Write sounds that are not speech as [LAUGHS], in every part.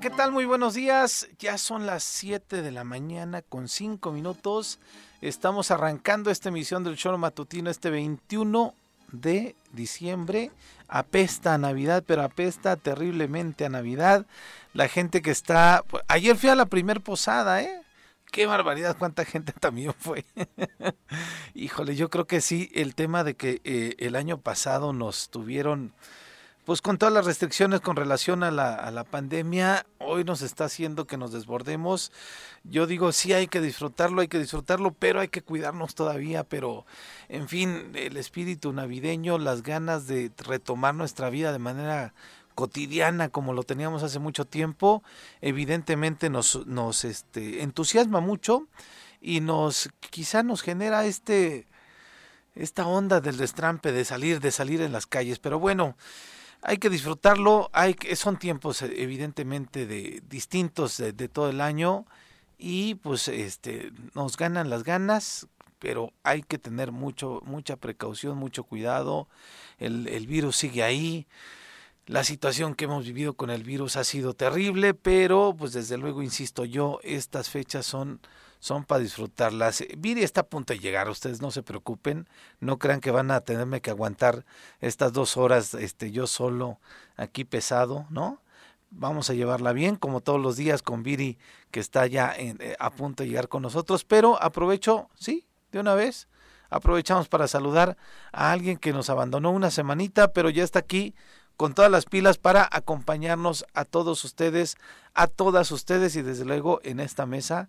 ¿qué tal? Muy buenos días. Ya son las 7 de la mañana con 5 minutos. Estamos arrancando esta emisión del show matutino este 21 de diciembre. Apesta a Navidad, pero apesta terriblemente a Navidad. La gente que está... pues, Ayer fui a la primer posada, ¿eh? Qué barbaridad, cuánta gente [LAUGHS] también fue. [LAUGHS] Híjole, yo creo que sí, el tema de que eh, el año pasado nos tuvieron, pues con todas las restricciones con relación a la, a la pandemia, hoy nos está haciendo que nos desbordemos. Yo digo, sí hay que disfrutarlo, hay que disfrutarlo, pero hay que cuidarnos todavía, pero en fin, el espíritu navideño, las ganas de retomar nuestra vida de manera cotidiana como lo teníamos hace mucho tiempo, evidentemente nos, nos este, entusiasma mucho y nos quizá nos genera este esta onda del destrampe de salir, de salir en las calles, pero bueno, hay que disfrutarlo, hay que, son tiempos evidentemente de distintos de, de todo el año y pues este nos ganan las ganas, pero hay que tener mucho mucha precaución, mucho cuidado. El, el virus sigue ahí. La situación que hemos vivido con el virus ha sido terrible, pero pues desde luego, insisto yo, estas fechas son, son para disfrutarlas. Viri está a punto de llegar, ustedes no se preocupen, no crean que van a tenerme que aguantar estas dos horas este, yo solo aquí pesado, ¿no? Vamos a llevarla bien, como todos los días con Viri, que está ya en- eh, a punto de llegar con nosotros, pero aprovecho, sí, de una vez, aprovechamos para saludar a alguien que nos abandonó una semanita, pero ya está aquí con todas las pilas para acompañarnos a todos ustedes, a todas ustedes y desde luego en esta mesa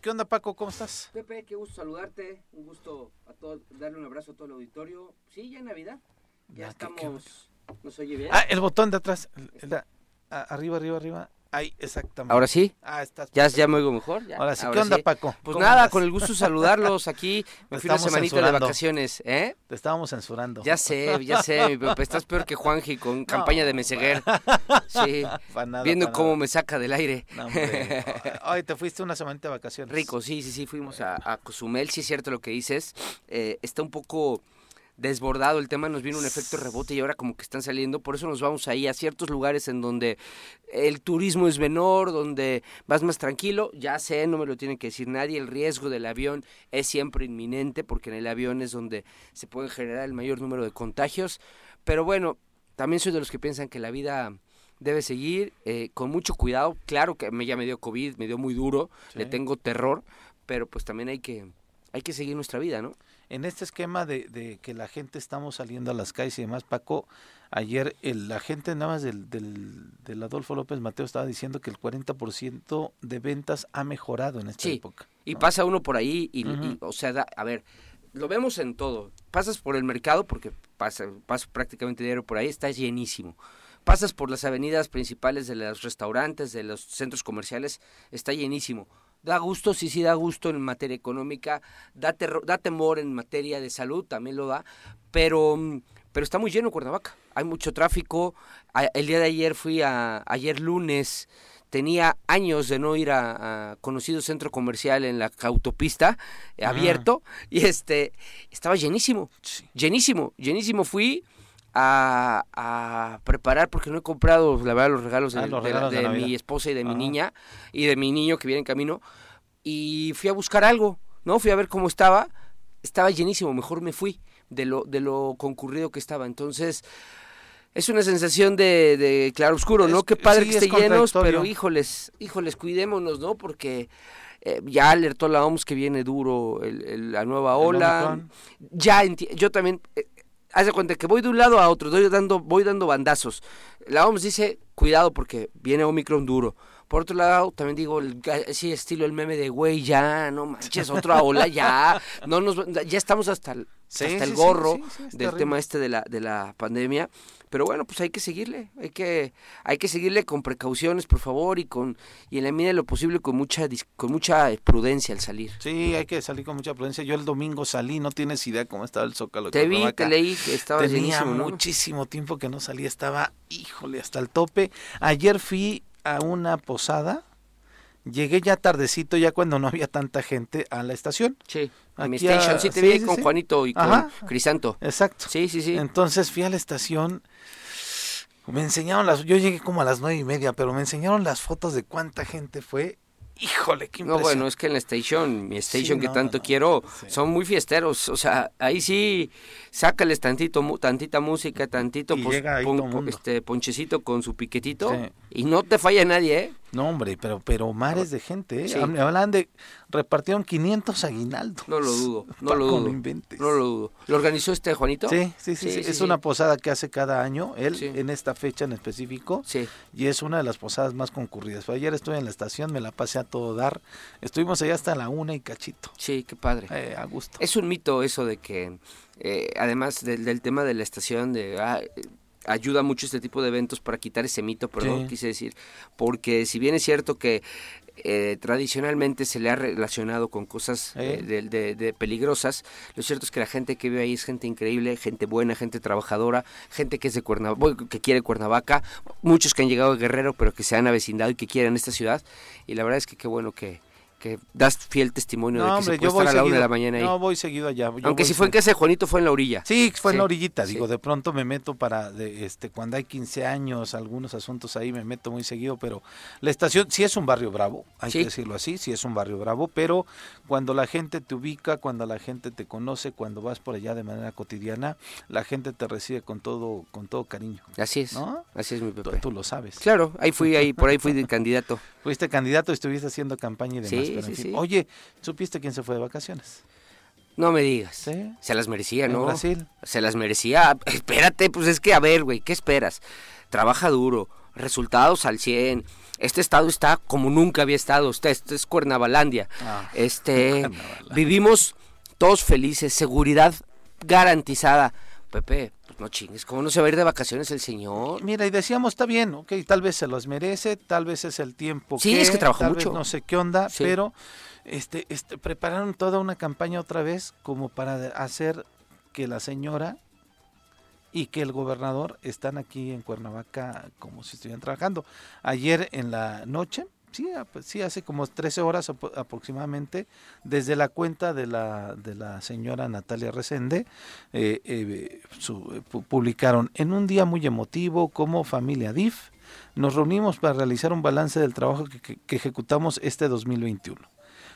¿Qué onda Paco? ¿Cómo estás? Pepe, qué gusto saludarte, un gusto a todo, darle un abrazo a todo el auditorio. Sí, ya en Navidad, ya qué estamos, ¿nos oye bien? Ah, el botón de atrás, arriba, arriba, arriba. Ahí, exactamente. Ahora sí, Ah, estás ya, perfecto. ya me oigo mejor. ya, Ahora sí, ¿qué onda Paco? Pues ¿Cómo nada, con el gusto de saludarlos aquí. [LAUGHS] Te Me fui una semanita de vacaciones, ¿eh? Te estábamos censurando. Ya sé, ya sé, [LAUGHS] mi Pepe, estás peor que Juanji con campaña de Meseguer. [LAUGHS] Sí, nada, viendo cómo nada. me saca del aire. No, hombre. Ay, te fuiste una semanita de vacaciones. Rico, sí, sí, sí, fuimos a, a Cozumel, sí es cierto lo que dices. Eh, está un poco desbordado el tema, nos vino un efecto rebote y ahora como que están saliendo, por eso nos vamos ahí a ciertos lugares en donde el turismo es menor, donde vas más tranquilo, ya sé, no me lo tiene que decir nadie, el riesgo del avión es siempre inminente porque en el avión es donde se puede generar el mayor número de contagios, pero bueno, también soy de los que piensan que la vida debe seguir eh, con mucho cuidado, claro que me, ya me dio COVID, me dio muy duro, le tengo terror, pero pues también hay que, hay que seguir nuestra vida, ¿no? En este esquema de, de que la gente estamos saliendo a las calles y demás, Paco, ayer el, la gente nada más del, del, del Adolfo López Mateo estaba diciendo que el 40% de ventas ha mejorado en esta Sí, época. Y pasa uno por ahí y, o sea, da- a ver, lo vemos en todo. Pasas por el mercado, porque pasa, paso prácticamente diario por ahí, está llenísimo. Pasas por las avenidas principales de los restaurantes, de los centros comerciales, está llenísimo. Da gusto, sí, sí, da gusto en materia económica, da, terro- da temor en materia de salud, también lo da, pero, mm, pero está muy lleno Cuernavaca. Hay mucho tráfico. A- el día de ayer fui a, ayer lunes, tenía años de no ir a, a conocido centro comercial en la autopista eh, Ah. abierto y este estaba llenísimo, Sí. llenísimo, llenísimo. Fui a, a preparar porque no he comprado la verdad los regalos de, Ah, los regalos de mi esposa y de mi Ajá. niña y de mi niño que viene en camino y fui a buscar algo, ¿no? Fui a ver cómo estaba, estaba llenísimo, mejor me fui de lo de lo concurrido que estaba. Entonces, es una sensación de, de claro oscuro, ¿no? Es- Qué padre sí, que es esté llenos, contradictorio. pero híjoles, híjoles, cuidémonos, ¿no? Porque eh, ya alertó la OMS que viene duro el- el- la nueva El ola. Omicron. Ya enti- yo también eh, haz de cuenta que voy de un lado a otro, doy dando, voy dando bandazos. La OMS dice, cuidado porque viene Omicron duro. Por otro lado, también digo, el, así estilo el meme de, güey, ya, no manches, otra ola, ya. No nos, ya estamos hasta, el- hasta el gorro del tema este de la, de la pandemia. Pero bueno, pues hay que seguirle, hay que, hay que seguirle con precauciones, por favor, y con, y en la medida de lo posible con mucha, con mucha prudencia al salir. Sí, hay que salir con mucha prudencia. Yo el domingo salí, no tienes idea cómo estaba el Zócalo. Te vi, te leí que estaba Tenía muchísimo tiempo que no salía, estaba, híjole, hasta el tope. Ayer fui a una posada llegué ya tardecito, ya cuando no había tanta gente a la estación. Sí, a mi station, sí te vi con Juanito y con Crisanto. Exacto. Sí, sí, sí. Entonces fui a la estación, me enseñaron las, yo llegué como a las nueve y media, pero me enseñaron las fotos de cuánta gente fue Híjole, qué No, bueno, es que en la station, mi station que tanto quiero, son muy fiesteros. O sea, ahí sí, sácales tantito, tantita música, tantito este, ponchecito con su piquetito y no te falla nadie, ¿eh? No, hombre, pero, pero mares de gente, ¿eh? Hablan de, repartieron 500 aguinaldos. No lo dudo, no lo dudo. No lo dudo. ¿Lo organizó este Juanito? Sí, sí, sí, es una posada que hace cada año, él en esta fecha en específico. Sí. Y es una de las posadas más concurridas. Ayer estuve en la estación, me la pasé a todo dar. Estuvimos allá hasta la una y cachito. Sí, qué padre. Eh, a gusto. Es un mito eso de que, eh, además del, tema de la estación, de... Ah, ayuda mucho este tipo de eventos para quitar ese mito, perdón, quise decir, porque si bien es cierto que eh, tradicionalmente se le ha relacionado con cosas eh, de, peligrosas. Lo cierto es que la gente que vive ahí es gente increíble, gente buena, gente trabajadora, gente que es de Cuernavaca, que quiere Cuernavaca, muchos que han llegado de Guerrero pero que se han avecindado y que quieren esta ciudad. Y la verdad es que qué bueno que, que das fiel testimonio de que se puede estar a la una de la mañana ahí. No, voy seguido allá. Aunque si fue en casa de Juanito, fue en la orilla. Sí, fue en la orillita. Digo, de pronto me meto para, de, este cuando hay 15 años, algunos asuntos ahí me meto muy seguido, pero la estación sí es un barrio bravo, hay que decirlo así, sí es un barrio bravo, pero cuando la gente te ubica, cuando la gente te conoce, cuando vas por allá de manera cotidiana, la gente te recibe con todo con todo cariño. Así es. ¿no? Así es mi Pepe. Tú, lo sabes. Claro, ahí fui, ahí por ahí fui de [LAUGHS] candidato. Fuiste candidato estuviste haciendo campaña y demás. Sí, sí, Oye, ¿supiste quién se fue de vacaciones? No me digas. Se las merecía, ¿no? Brasil. Se las merecía. Espérate, pues es que, a ver, güey, ¿qué esperas? Trabaja duro, resultados al 100. Este estado está como nunca había estado. Este, es Cuernavalandia. Ah, este, [LAUGHS] vivimos todos felices, seguridad garantizada. Pepe, no chingues, ¿cómo no se va a ir de vacaciones el señor? Mira, y decíamos, está bien, ok, tal vez se los merece, tal vez es el tiempo sí, es que trabaja mucho. no sé qué onda, pero este, este, prepararon toda una campaña otra vez como para hacer que la señora y que el gobernador están aquí en Cuernavaca como si estuvieran trabajando. Ayer en la noche sí, pues, sí, hace como 13 horas aproximadamente, desde la cuenta de la, de la señora Natalia Resende, eh, eh, publicaron en un día muy emotivo como familia DIF, nos reunimos para realizar un balance del trabajo que, ejecutamos este 2021.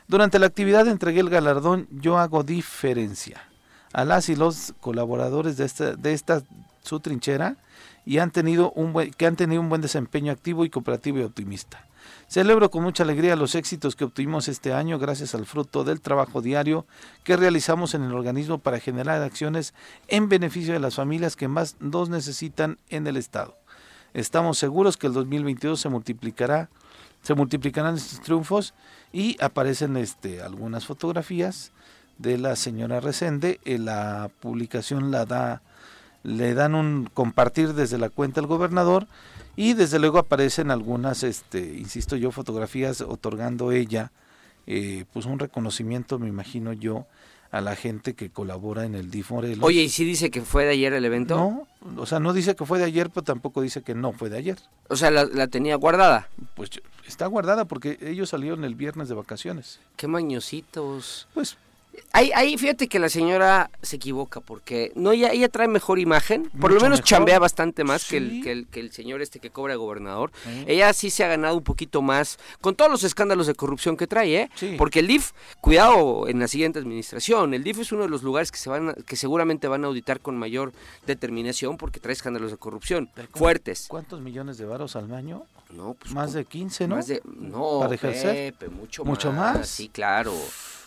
Durante la actividad entregué el galardón Yo hago diferencia a las y los colaboradores de esta, de esta su trinchera y han tenido un que han tenido un buen desempeño activo y cooperativo y optimista. Celebro con mucha alegría los éxitos que obtuvimos este año gracias al fruto del trabajo diario que realizamos en el organismo para generar acciones en beneficio de las familias que más nos necesitan en el Estado. Estamos seguros que el 2022 se multiplicará, se multiplicarán estos triunfos y aparecen este, algunas fotografías de la señora Resende. En la publicación la da, le dan un compartir desde la cuenta del gobernador y desde luego aparecen algunas, este, insisto yo, fotografías otorgando ella eh, pues un reconocimiento, me imagino yo, a la gente que colabora en el DIF Morelos. Oye, ¿y si dice que fue de ayer el evento? No, o sea, no dice que fue de ayer, pero tampoco dice que no fue de ayer. O sea, la, la tenía guardada. Pues está guardada porque ellos salieron el viernes de vacaciones. Qué mañositos. Pues Ahí, ahí fíjate que la señora se equivoca porque no ella, ella trae mejor imagen, por lo menos chambea bastante más que, el, que, el, que, el, señor este que cobra gobernador. Ella sí se ha ganado un poquito más con todos los escándalos de corrupción que trae, ¿eh? Porque el DIF, cuidado en la siguiente administración, el DIF es uno de los lugares que se van que seguramente van a auditar con mayor determinación porque trae escándalos de corrupción fuertes. ¿Cuántos millones de varos al año? No, pues más de 15, ¿no? Más de no, Para ejercer. mucho, mucho más. Sí, claro.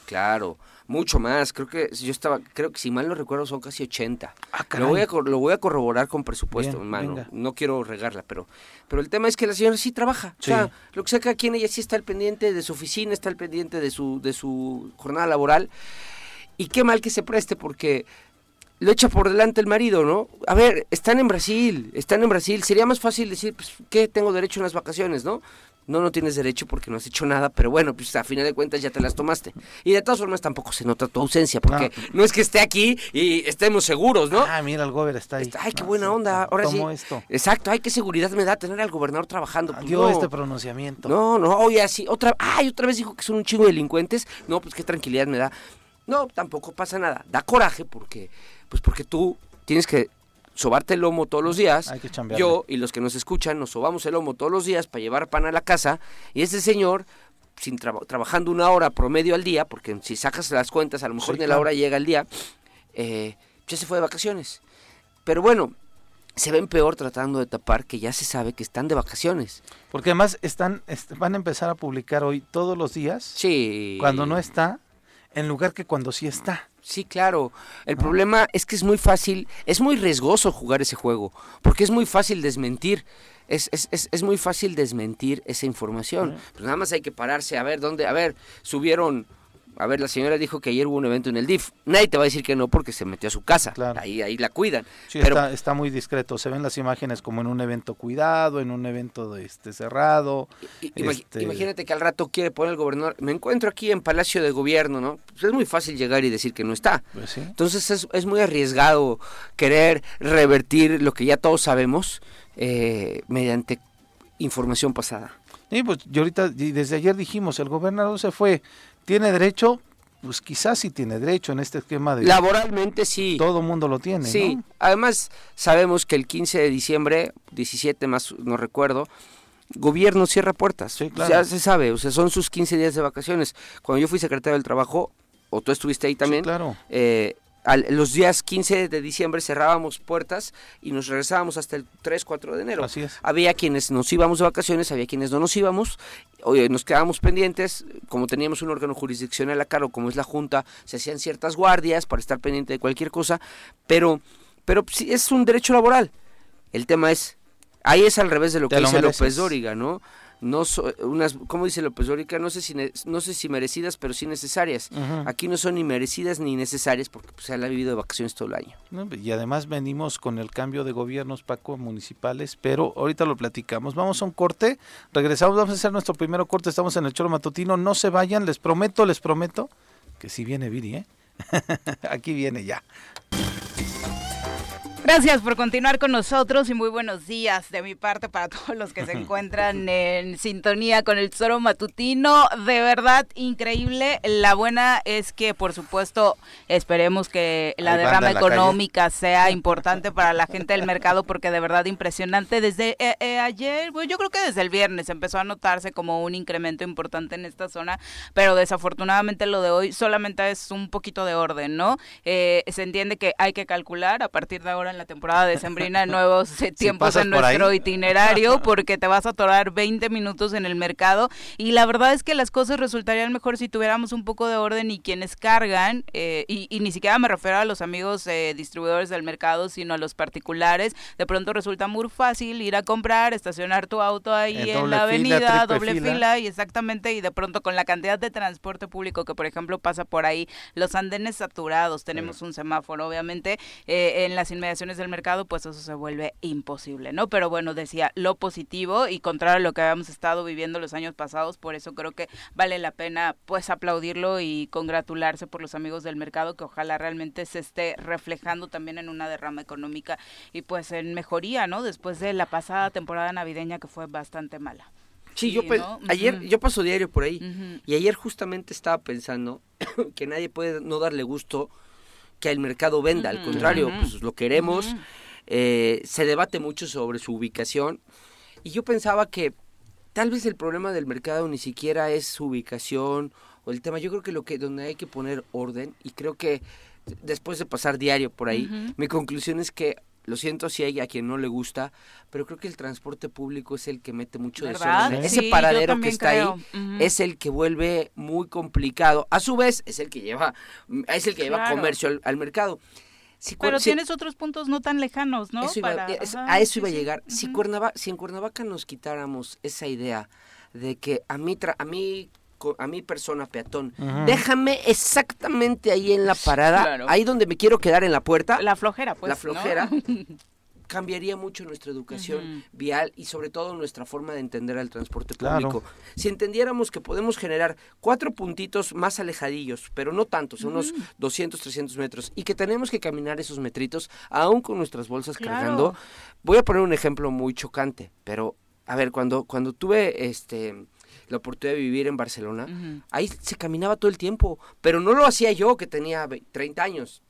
Claro mucho más. Creo que yo estaba, creo que si mal no recuerdo son casi 80. Ah, lo, voy a, lo voy a corroborar con presupuesto, hermano. No quiero regarla, pero pero el tema es que la señora sí trabaja. O sea, lo que sea que aquí ella sí está al pendiente de su oficina, está al pendiente de su de su jornada laboral. Y qué mal que se preste porque lo echa por delante el marido, ¿no? A ver, están en Brasil, están en Brasil. Sería más fácil decir, pues, ¿qué? Tengo derecho a unas vacaciones, ¿no? No, no tienes derecho porque no has hecho nada, pero bueno, pues a final de cuentas ya te las tomaste. Y de todas formas tampoco se nota tu ausencia, porque no, es que esté aquí y estemos seguros, ¿no? Ah, mira, el gobernador está ahí. ay, qué buena onda. Ahora sí. esto. Exacto, ay, qué seguridad me da tener al gobernador trabajando. Pues, Dio este pronunciamiento. No, no, oye, así, otra, ay, otra vez dijo que son un chingo de delincuentes. No, pues qué tranquilidad me da. No, tampoco pasa nada. Da coraje porque, pues porque tú tienes que sobarte el lomo todos los días. Yo y los que nos escuchan nos sobamos el lomo todos los días para llevar pan a la casa y ese señor sin trabajando una hora promedio al día, porque si sacas las cuentas a lo mejor ni la hora llega el día, eh, ya se fue de vacaciones. Pero bueno, se ven peor tratando de tapar que ya se sabe que están de vacaciones. Porque además están, van a empezar a publicar hoy todos los días. Sí. Cuando no está, en lugar que cuando sí está. Sí, claro. El problema es que es muy fácil, es muy riesgoso jugar ese juego, porque es muy fácil desmentir. Es, es, es, es muy fácil desmentir esa información. Pero nada más hay que pararse a ver dónde, a ver, subieron a ver, la señora dijo que ayer hubo un evento en el DIF. Nadie te va a decir que no porque se metió a su casa. Ahí, ahí la cuidan. Sí, Pero... está, muy discreto. Se ven las imágenes como en un evento cuidado, en un evento de este cerrado. Este imagínate que al rato quiere poner el gobernador. Me encuentro aquí en Palacio de Gobierno, ¿no? Pues es muy fácil llegar y decir que no está. Pues Entonces es, es, muy arriesgado querer revertir lo que ya todos sabemos eh, mediante información pasada. Y pues yo ahorita, desde ayer dijimos, el gobernador se fue ¿Tiene derecho? Pues quizás sí tiene derecho en este esquema de... Laboralmente sí. Todo mundo lo tiene. Sí, además sabemos que el 15 de diciembre, 17 más no recuerdo, gobierno cierra puertas. Sí, claro. Ya se sabe, o sea, son sus 15 días de vacaciones. Cuando yo fui secretario del Trabajo, o tú estuviste ahí también, sí, claro. eh, los días 15 de diciembre cerrábamos puertas y nos regresábamos hasta el 3, 4 de enero. Así es. Había quienes nos íbamos de vacaciones, había quienes no nos íbamos, oye, nos quedábamos pendientes, como teníamos un órgano jurisdiccional a cargo, como es la Junta, se hacían ciertas guardias para estar pendiente de cualquier cosa, pero, pero sí, es un derecho laboral. El tema es, ahí es al revés de lo que dice López Dóriga, ¿no? No unas, ¿cómo dice López Dóriga? No sé si, no sé si merecidas, pero sí necesarias. Aquí no son ni merecidas ni necesarias porque pues, se ha vivido de vacaciones todo el año. y además venimos con el cambio de gobiernos, Paco, municipales, pero ahorita lo platicamos. Vamos a un corte, regresamos, vamos a hacer nuestro primer corte, estamos en el Choro Matutino, no se vayan, les prometo, les prometo que si viene Viri, ¿eh? [LAUGHS] Aquí viene ya. Gracias por continuar con nosotros y muy buenos días de mi parte para [LAUGHS] todos los que se encuentran en sintonía con el Zoro Matutino. De verdad, increíble. La buena es que, por supuesto, esperemos que la derrama económica sea importante para la gente del mercado porque de verdad impresionante. Desde eh, eh, ayer, bueno, yo creo que desde el viernes empezó a notarse como un incremento importante en esta zona, pero desafortunadamente lo de hoy solamente es un poquito de orden, ¿no? Eh, se entiende que hay que calcular a partir de ahora la temporada de Sembrina nuevos [LAUGHS] eh, tiempos en nuestro itinerario [LAUGHS] porque te vas a atorar 20 minutos en el mercado. Y la verdad es que las cosas resultarían mejor si tuviéramos un poco de orden y quienes cargan eh, y, ni siquiera me refiero a los amigos eh, distribuidores del mercado sino a los particulares. De pronto resulta muy fácil ir a comprar estacionar tu auto ahí en, la avenida doble fila. y exactamente y de pronto con la cantidad de transporte público que por ejemplo pasa por ahí los andenes saturados. Tenemos un semáforo obviamente en las inmediaciones del mercado, pues eso se vuelve imposible, ¿no? Pero bueno, decía lo positivo y contrario a lo que habíamos estado viviendo los años pasados, por eso creo que vale la pena pues aplaudirlo y congratularse por los amigos del mercado, que ojalá realmente se esté reflejando también en una derrama económica y pues en mejoría, ¿no? Después de la pasada temporada navideña que fue bastante mala. Sí, yo ayer yo paso diario por ahí y ayer justamente estaba pensando [COUGHS] que nadie puede no darle gusto que el mercado venda, al contrario, pues lo queremos. Eh, se debate mucho sobre su ubicación y yo pensaba que tal vez el problema del mercado ni siquiera es su ubicación o el tema. Yo creo que lo que donde hay que poner orden y creo que después de pasar diario por ahí, mi conclusión es que lo siento si hay a quien no le gusta, pero creo que el transporte público es el que mete mucho desorden. Ese paradero que está ahí es el que vuelve muy complicado. A su vez, es el que lleva, es el que lleva comercio al, mercado. pero tienes otros puntos no tan lejanos, ¿no? a eso iba a llegar. si, Cuernavaca, si en Cuernavaca nos quitáramos esa idea de que a mí, a mí a mi persona peatón, déjame exactamente ahí en la parada, Claro. ahí donde me quiero quedar en la puerta, La flojera, pues. la ¿no? flojera, [LAUGHS] cambiaría mucho nuestra educación vial y sobre todo nuestra forma de entender al transporte Claro. público. Si entendiéramos que podemos generar cuatro puntitos más alejadillos, pero no tantos, unos 200, 300 metros, y que tenemos que caminar esos metritos, aún con nuestras bolsas Claro. cargando, voy a poner un ejemplo muy chocante, pero a ver, cuando, cuando tuve este la oportunidad de vivir en Barcelona, ahí se caminaba todo el tiempo, pero no lo hacía yo que tenía ve- 30 años.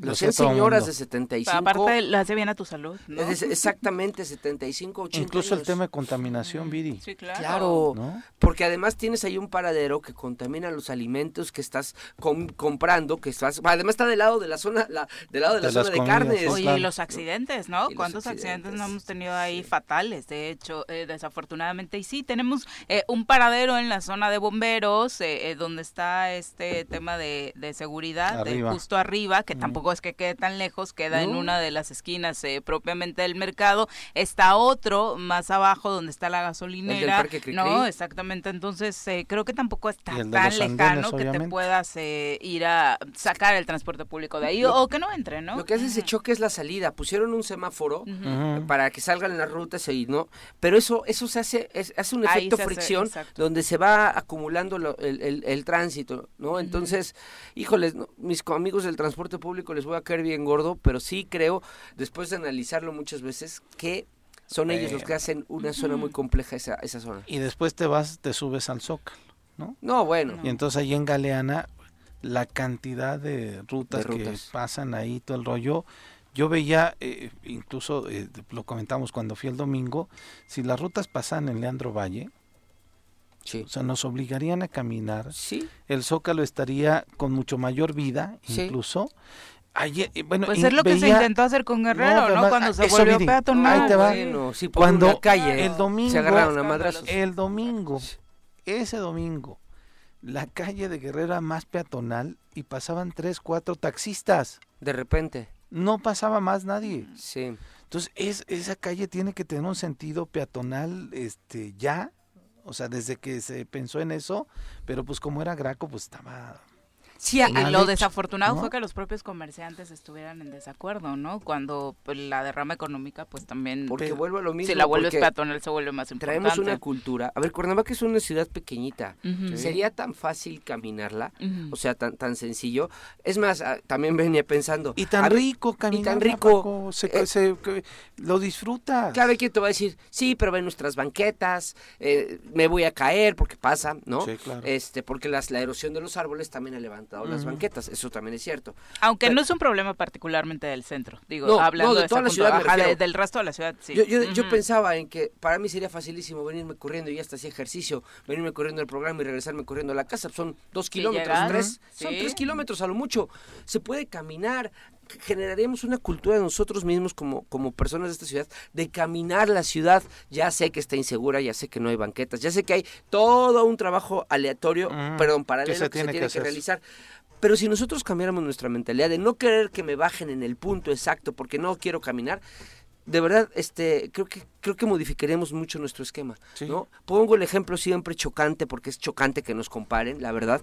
Lo Lo hacía hacían señoras de 75. Aparte, le hace bien a tu salud, ¿no? es- exactamente 75, 80 Incluso el tema de contaminación, Viri. Sí, claro. Claro, ¿No? porque además tienes ahí un paradero que contamina los alimentos que estás com- comprando, que estás, además está del lado de la zona, la, del lado de la De zona de comidas, carnes. sí, Oye, claro. y los accidentes, ¿no? ¿Cuántos accidentes? accidentes. no hemos tenido ahí fatales? De hecho, eh, desafortunadamente. Y sí, tenemos eh, un paradero en la zona de bomberos, eh, eh, donde está este tema de, de seguridad, de Arriba. justo arriba, que tampoco es que quede tan lejos, queda en una de las esquinas eh, propiamente del mercado. Está otro más abajo, donde está la gasolinera. Parque Cricri. no, exactamente. Entonces, eh, creo que tampoco está el tan andenes, lejano que te puedas eh, ir a sacar el transporte público de ahí o que no entre, ¿no? Lo que hace ese choque es la salida. Pusieron un semáforo. Ujú. para que salgan las rutas y no, pero eso eso se hace es- hace un efecto hace, fricción exacto. donde se va acumulando lo- el, el- el tránsito, ¿no? Entonces, híjoles, no, mis amigos del transporte público les voy a caer bien gordo, pero sí creo, después de analizarlo muchas veces, que son ellos los que hacen una zona muy compleja esa, esa zona. Y después te vas, te subes al Zócalo, ¿no? No, bueno, Y entonces ahí en Galeana, la cantidad de rutas, De rutas. que pasan ahí, todo el rollo. Yo veía, eh, incluso eh, lo comentamos cuando fui el domingo, si las rutas pasan en Leandro Valle, sí. o sea, nos obligarían a caminar. Sí, El Zócalo estaría con mucho mayor vida, Sí. incluso. Ayer, bueno, Pues es lo que se intentó hacer con Guerrero, No, Cuando ah, se eso, volvió peatonal. ahí te va. bueno, sí, por Cuando una calle el domingo- se agarraron a madrazos. El domingo, ese domingo, la calle de Guerrero era más peatonal y pasaban tres, cuatro taxistas. De repente, No pasaba más nadie. sí. Entonces, es, esa calle tiene que tener un sentido peatonal este, ya. O sea, desde que se pensó en eso, pero pues como era Graco, pues estaba... Sí, a- Y lo hecho, desafortunado ¿no? fue que los propios comerciantes estuvieran en desacuerdo, ¿no? Cuando pues, la derrama económica, pues también, porque vuelvo a lo mismo. si la vuelves peatonal, se vuelve más importante. Traemos una cultura. A ver, Cuernavaca es una ciudad pequeñita. Sería tan fácil caminarla, o sea, tan, tan sencillo. Es más, ah, también venía pensando. Y tan rico caminar. rico, Se, eh, se- que- lo disfrutas. Claro, hay quien te va a decir, sí, pero ven nuestras banquetas, eh, me voy a caer porque pasa, ¿no? Sí, claro. Este, porque las, la erosión de los árboles también las banquetas, eso también es cierto. Aunque pero- no es un problema particularmente del centro, digo, No, hablando no, de de, toda la ciudad de- refiero. del resto de la ciudad, sí. Yo, yo, pensaba en que para mí sería facilísimo venirme corriendo y hasta hacía ejercicio, venirme corriendo al programa y regresarme corriendo a la casa. Son dos Sí, kilómetros, tres, son tres kilómetros a lo mucho. Se puede caminar. Generaríamos una cultura de nosotros mismos como, como personas de esta ciudad de caminar la ciudad. Ya sé que está insegura, ya sé que no hay banquetas, ya sé que hay todo un trabajo aleatorio, Ujú, perdón, paralelo que se que se tiene tiene que que, realizar. Pero si nosotros cambiáramos nuestra mentalidad de no querer que me bajen en el punto exacto porque no quiero caminar, de verdad, este, creo que creo que modificaremos mucho nuestro esquema, Sí. ¿no? Pongo el ejemplo siempre chocante porque es chocante que nos comparen, la verdad,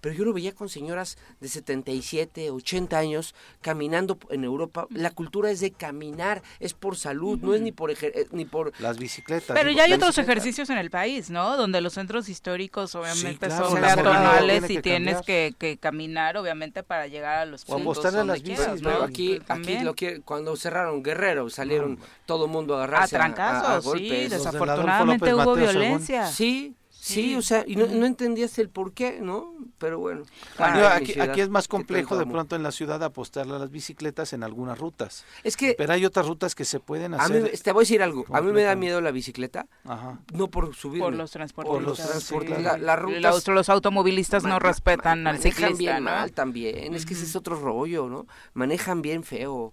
pero yo lo veía con señoras de 77, 80 años caminando en Europa. La cultura es de caminar, es por salud, no es ni por eh, ni por Las bicicletas. Pero ya hay otros bicicleta. ejercicios en el país, ¿no? Donde los centros históricos obviamente claro, son peatonales tiene y tienes que, que caminar, obviamente, para llegar a los O puntos donde las bicis, quieras, ¿no? Aquí, lo que cuando cerraron Guerrero salieron todo el mundo a agarrarse a a- a sí, desafortunadamente hubo violencia. Sí, sí, Sí. o sea, y no, no entendías el por qué, ¿no? Pero bueno. Aquí, ciudad, aquí es más complejo de pronto en la ciudad apostarle a las bicicletas en algunas rutas. Es que Pero hay otras rutas que se pueden a mí, hacer. te voy a decir algo, a mí me da miedo la bicicleta, Ajá. no por subirme. Por los transportes. Por los sí, transportes. claro. La- rutas Los, los automovilistas no respetan al manejan ciclista, bien ¿no? mal también, es que ese es otro rollo, ¿no? Manejan bien feo.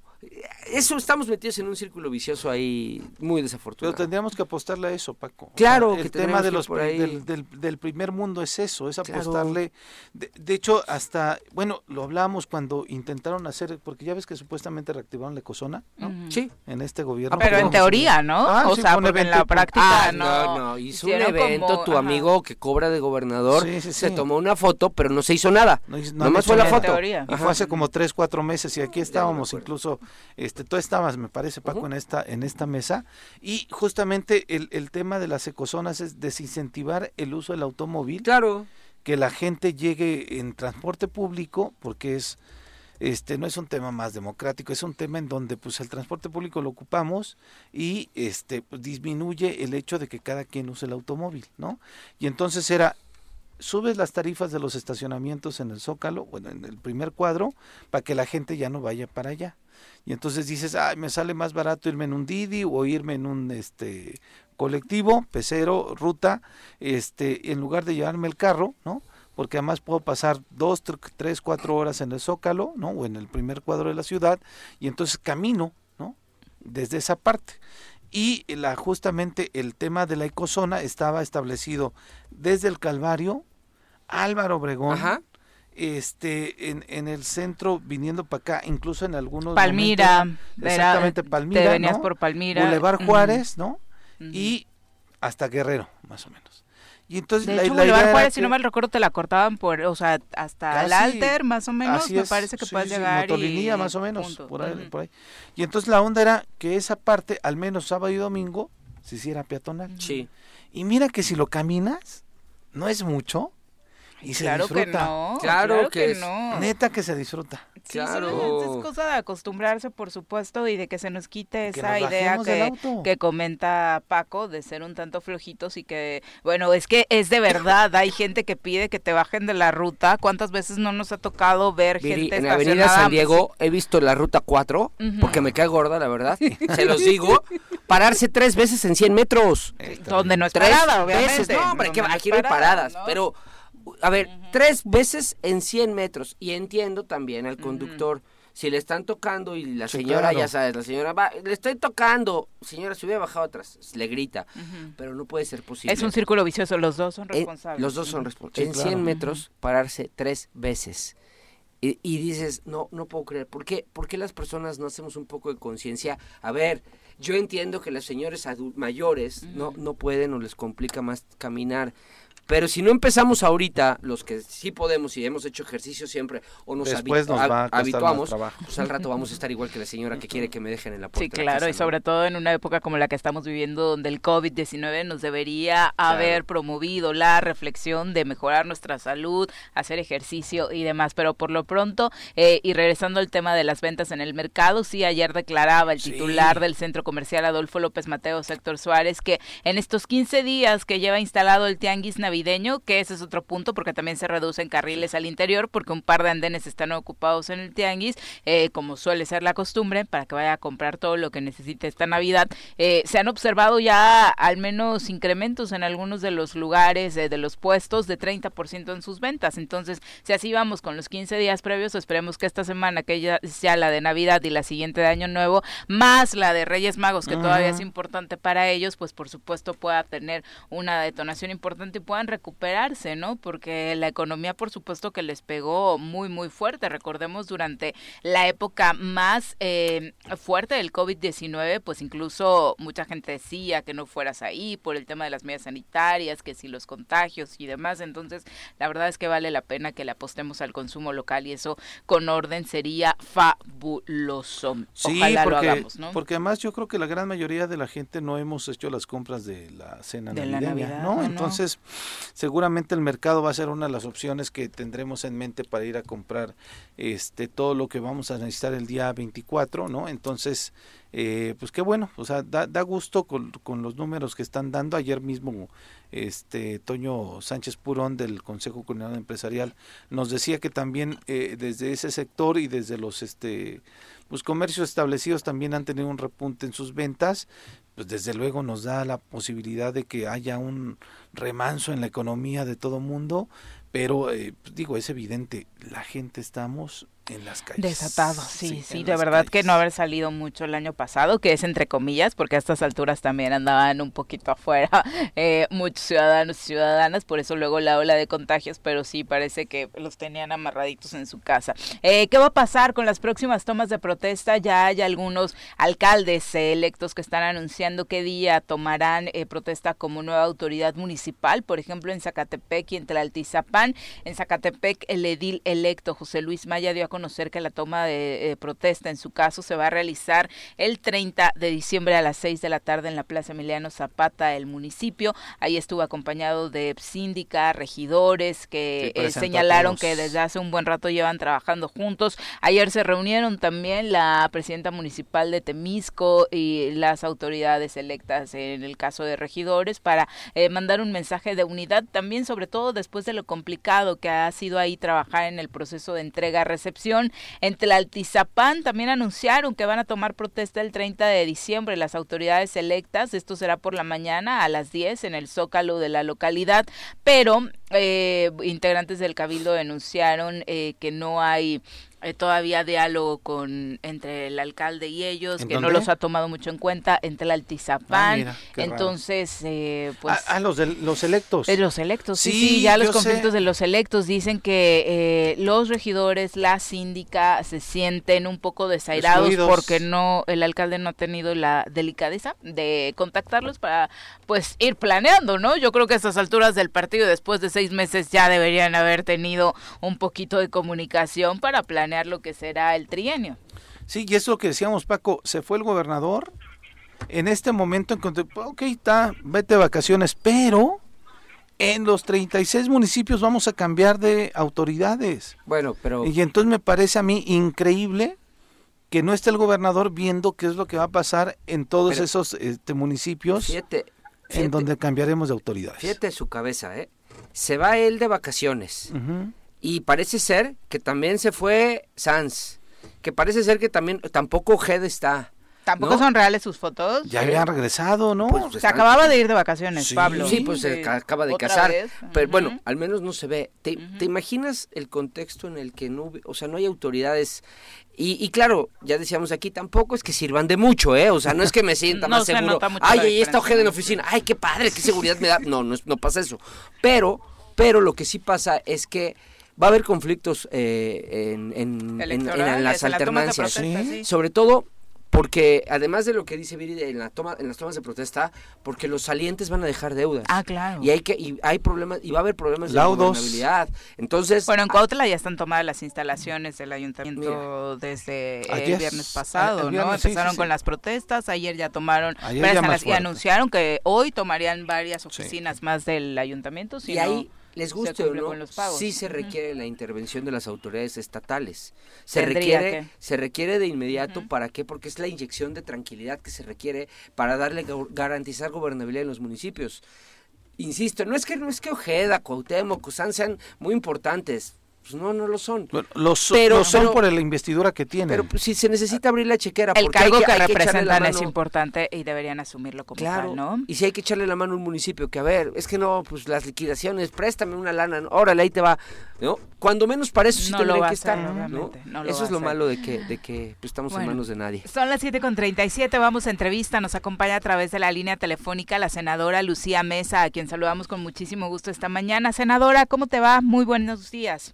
Eso estamos metidos en un círculo vicioso ahí muy desafortunado. Pero tendríamos que apostarle a eso, Paco. Claro, el que tema de los por pri- ahí. del, del- del primer mundo es eso, es Claro. apostarle. De, de hecho, hasta, bueno, lo hablamos cuando intentaron hacer, porque ya ves que supuestamente reactivaron la ecozona, ¿no? Sí. En este gobierno. Pero en teoría, ¿no? Ah, o sí, sea, porque en la práctica Ah, no. no, no, hizo un evento, como- tu ajá. amigo que cobra de gobernador Sí, sí, se tomó una foto, pero no se hizo nada. No Nomás fue la foto. teoría. Y Ajá. fue hace como tres, cuatro meses y aquí estábamos, incluso, este, tú estabas, me parece, Paco, en esta, en esta mesa. Y justamente el, el tema de las ecozonas es desincentivar el uso del automóvil, Claro. que la gente llegue en transporte público, porque es, este, no es un tema más democrático, es un tema en donde pues el transporte público lo ocupamos y este pues, disminuye el hecho de que cada quien use el automóvil, ¿no? Y entonces era subes las tarifas de los estacionamientos en el Zócalo, bueno, en el primer cuadro, para que la gente ya no vaya para allá. Y entonces dices, ay, me sale más barato irme en un Didi o irme en un este colectivo, pecero, ruta, este, en lugar de llevarme el carro, ¿no? Porque además puedo pasar dos, tr- tres, cuatro horas en el Zócalo, ¿no? O en el primer cuadro de la ciudad, y entonces camino, ¿no? Desde esa parte. Y la, justamente el tema de la ecozona estaba establecido desde el Calvario, Álvaro Obregón, Ajá. este, en, en el centro, viniendo para acá, incluso en algunos Palmira, momentos, era- exactamente Palmira, te venías ¿no? por Palmira. Boulevard Juárez, ¿no? Y hasta Guerrero, más o menos. Y entonces De la, hecho, la idea Boulevard Juárez, si que- no mal recuerdo, te la cortaban por, o sea, hasta el Casi, Alter, más o menos, así me es, parece que sí, puedes sí, llegar motolinía y más o menos, punto. por ahí, Ujú. por ahí. Y entonces la onda era que esa parte, al menos sábado y domingo, se hiciera peatonal. Sí. Y mira que si lo caminas, no es mucho y se Claro que disfruta. no. Claro Claro, que que, es- no. Neta que se disfruta. Sí, Claro. es cosa de acostumbrarse, por supuesto, y de que se nos quite Que esa nos idea que, que comenta Paco de ser un tanto flojitos y que, bueno, es que es de verdad, hay gente que pide que te bajen de la ruta. ¿Cuántas veces no nos ha tocado ver Viri, gente en Avenida estacionada? San Diego he visto la ruta 4, Ujú. porque me cae gorda, la verdad. Se los digo. Pararse tres veces en 100 metros. Donde no es tres parada, obviamente. veces. No, hombre, que aquí no hay parada, paradas. ¿no? Pero, a ver, tres veces en 100 metros. Y entiendo también al conductor. Si le están tocando y la Sí, señora, claro. ya sabes, la señora va, le estoy tocando. Señora, se hubiera bajado atrás. Le grita. Pero no puede ser posible. Es un círculo vicioso, los dos son En- responsables. los dos son responsables. Sí, en claro. 100 metros, pararse tres veces. Y, y dices, no, no puedo creer. ¿Por qué? ¿Por qué las personas no hacemos un poco de conciencia? A ver, yo entiendo que los señores mayores no, no pueden o les complica más caminar. Pero si no empezamos ahorita, los que sí podemos y hemos hecho ejercicio siempre, o nos, Después va a habituamos, pues al rato vamos a estar igual que la señora que quiere que me dejen en la puerta. Sí, claro, casa, y ¿no? sobre todo en una época como la que estamos viviendo, donde el COVID-19 nos debería haber promovido la reflexión de mejorar nuestra salud, hacer ejercicio y demás. Pero por lo pronto, eh, y regresando al tema de las ventas en el mercado, sí, ayer declaraba el Sí. titular del Centro Comercial Adolfo López Mateo, Sector Suárez, que en estos 15 días que lleva instalado el tianguis navideño, que ese es otro punto, porque también se reducen carriles al interior, porque un par de andenes están ocupados en el tianguis, eh, como suele ser la costumbre, para que vaya a comprar todo lo que necesite esta Navidad. Eh, se han observado ya al menos incrementos en algunos de los lugares, eh, de los puestos, de 30% en sus ventas. Entonces, si así vamos con los 15 días previos, esperemos que esta semana, que ya sea la de Navidad y la siguiente de Año Nuevo, más la de Reyes Magos, que todavía es importante para ellos, pues por supuesto pueda tener una detonación importante y puedan recuperarse, ¿no? Porque la economía, por supuesto, que les pegó muy, muy fuerte. Recordemos durante la época más eh, fuerte del COVID-19, pues incluso mucha gente decía que no fueras ahí por el tema de las medidas sanitarias, que si los contagios y demás. Entonces, la verdad es que vale la pena que le apostemos al consumo local y eso con orden sería fabuloso. Sí, Ojalá porque, lo hagamos, ¿no? porque además yo creo que la gran mayoría de la gente no hemos hecho las compras de la cena De la navideña, Navidad, ¿no? no, no. Entonces, seguramente el mercado va a ser una de las opciones que tendremos en mente para ir a comprar este todo lo que vamos a necesitar el día 24, ¿no? Entonces, eh, pues qué bueno, o sea, da, da gusto con, con los números que están dando. Ayer mismo, este Toño Sánchez Purón del Consejo Coordinador Empresarial nos decía que también eh, desde ese sector y desde los este pues comercios establecidos también han tenido un repunte en sus ventas, pues desde luego nos da la posibilidad de que haya un remanso en la economía de todo mundo, pero eh, digo, es evidente, la gente estamos en las calles. Desatado, sí, sí, de verdad que no haber salido mucho el año pasado, que es entre comillas, porque a estas alturas también andaban un poquito afuera [LAUGHS] eh, muchos ciudadanos y ciudadanas, por eso luego la ola de contagios, pero sí parece que los tenían amarraditos en su casa. Eh, ¿Qué va a pasar con las próximas tomas de protesta? Ya hay algunos alcaldes electos que están anunciando qué día tomarán eh, protesta como nueva autoridad municipal, por ejemplo en Zacatepec y en Tlaltizapán. En Zacatepec el edil electo José Luis Maya dio a conocer que la toma de eh, protesta en su caso se va a realizar el 30 de diciembre a las 6 de la tarde en la Plaza Emiliano Zapata, el municipio. Ahí estuvo acompañado de síndica, regidores que eh, señalaron que desde hace un buen rato llevan trabajando juntos. Ayer se reunieron también la presidenta municipal de Temisco y las autoridades electas en el caso de regidores para eh, mandar un mensaje de unidad también sobre todo después de lo complicado que ha sido ahí trabajar en el proceso de entrega-recepción en Tlaltizapán también anunciaron que van a tomar protesta el 30 de diciembre las autoridades electas. Esto será por la mañana a las 10 en el Zócalo de la localidad, pero eh, integrantes del Cabildo denunciaron eh, que no hay eh, todavía diálogo con entre el alcalde y ellos, que no los ha tomado mucho en cuenta, entre el Altizapán. Ah, Entonces, eh, pues... A, los, de, los electos. De los electos, sí, sí, ya los conflictos de los electos dicen que eh, los regidores, la síndica, se sienten un poco desairados porque no el alcalde no ha tenido la delicadeza de contactarlos para, pues, ir planeando, ¿no? Yo creo que a estas alturas del partido, después de seis meses, ya deberían haber tenido un poquito de comunicación para planear lo que será el trienio. Sí, y es lo que decíamos, Paco, se fue el gobernador, en este momento encontré, ok, está, vete de vacaciones, pero en los 36 municipios vamos a cambiar de autoridades. Bueno, pero... Y entonces me parece a mí increíble que no esté el gobernador viendo qué es lo que va a pasar en todos esos este, municipios en donde cambiaremos de autoridades. Fíjate su cabeza, ¿eh? Se va él de vacaciones. Y parece ser que también se fue Sanz, que parece ser que también tampoco Head está. Tampoco son reales sus fotos. Ya habían regresado, ¿no? Pues, se acababa de ir de vacaciones, Pablo. Sí, pues se acaba de casar. Pero bueno, al menos no se ve. ¿Te, imaginas el contexto en el que no, o sea, no hay autoridades? Y, claro, ya decíamos aquí, tampoco es que sirvan de mucho, ¿eh? O sea, no es que me sienta [LAUGHS] más seguro. Ay, ahí está Ojeda en la oficina. Ay, qué padre, qué seguridad me da. No, no, no pasa eso. Pero, pero lo que sí pasa es que va a haber conflictos eh, en, en, las alternancias, sobre todo porque además de lo que dice Viri en la toma en las tomas de protesta porque los salientes van a dejar deudas. Ah claro. Y hay que y hay problemas y va a haber problemas de gobernabilidad. Entonces bueno en Cuautla ya están tomadas las instalaciones del ayuntamiento desde el viernes pasado no empezaron con las protestas ayer ya tomaron y anunciaron que hoy tomarían varias oficinas más del ayuntamiento y ahí les guste o no, sí se requiere la intervención de las autoridades estatales. Se requiere, se requiere de inmediato, ¿para qué? Porque es la inyección de tranquilidad que se requiere para darle garantizar gobernabilidad en los municipios. Insisto, no es que no es que Ojeda, Cuauhtémoc, Cusán sean muy importantes, pues no, no lo son. los, pero, son por la investidura que tienen. Pero pues, si se necesita abrir la chequera. El cargo que, representan es importante y deberían asumirlo como claro, tal, ¿no? Y si hay que echarle la mano a un municipio, que a ver, es que no, pues las liquidaciones, préstame una lana, órale, ahí te va. ¿no? Cuando menos para eso sí no tendrían que estar. ¿no? eso es lo malo de que, de que pues, estamos en manos de nadie. Son las 7.37, vamos a entrevista. Nos acompaña a través de la línea telefónica la senadora Lucía Mesa, a quien saludamos con muchísimo gusto esta mañana. Senadora, ¿cómo te va? Muy buenos días.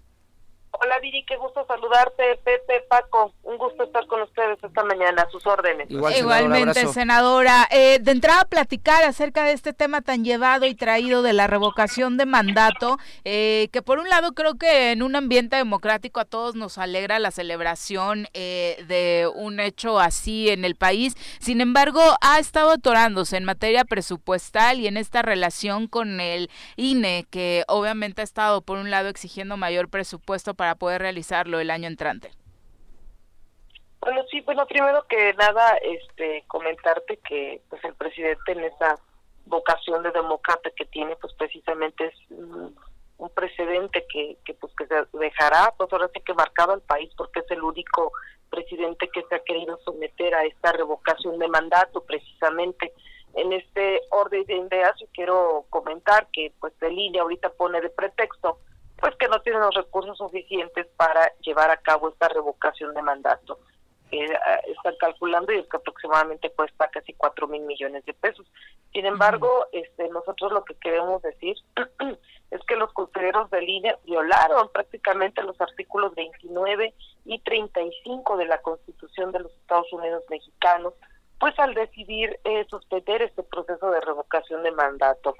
Hola Viri, qué gusto saludarte, Pepe, Paco, un gusto estar con ustedes esta mañana, a sus órdenes. Igualmente, senadora. Eh, de entrada, platicar acerca de este tema tan llevado y traído de la revocación de mandato, eh, que por un lado creo que en un ambiente democrático a todos nos alegra la celebración eh, de un hecho así en el país, sin embargo, ha estado atorándose en materia presupuestal y en esta relación con el INE, que obviamente ha estado por un lado exigiendo mayor presupuesto para poder realizarlo el año entrante? Bueno, sí, bueno, primero que nada, este, comentarte que pues el presidente en esa vocación de demócrata que tiene, pues precisamente es un, precedente que, que pues que se dejará, pues ahora sí que marcado al país, porque es el único presidente que se ha querido someter a esta revocación de mandato, precisamente en este orden de ideas. Quiero comentar que pues el INE ahorita pone de pretexto pues que no tienen los recursos suficientes para llevar a cabo esta revocación de mandato. Eh, están calculando y es que aproximadamente cuesta casi 4 mil millones de pesos. Sin embargo, este, nosotros lo que queremos decir [CLEARS THROAT] es que los consejeros de línea violaron prácticamente los artículos 29 y 35 de la Constitución de los Estados Unidos mexicanos, pues al decidir eh, suspender este proceso de revocación de mandato.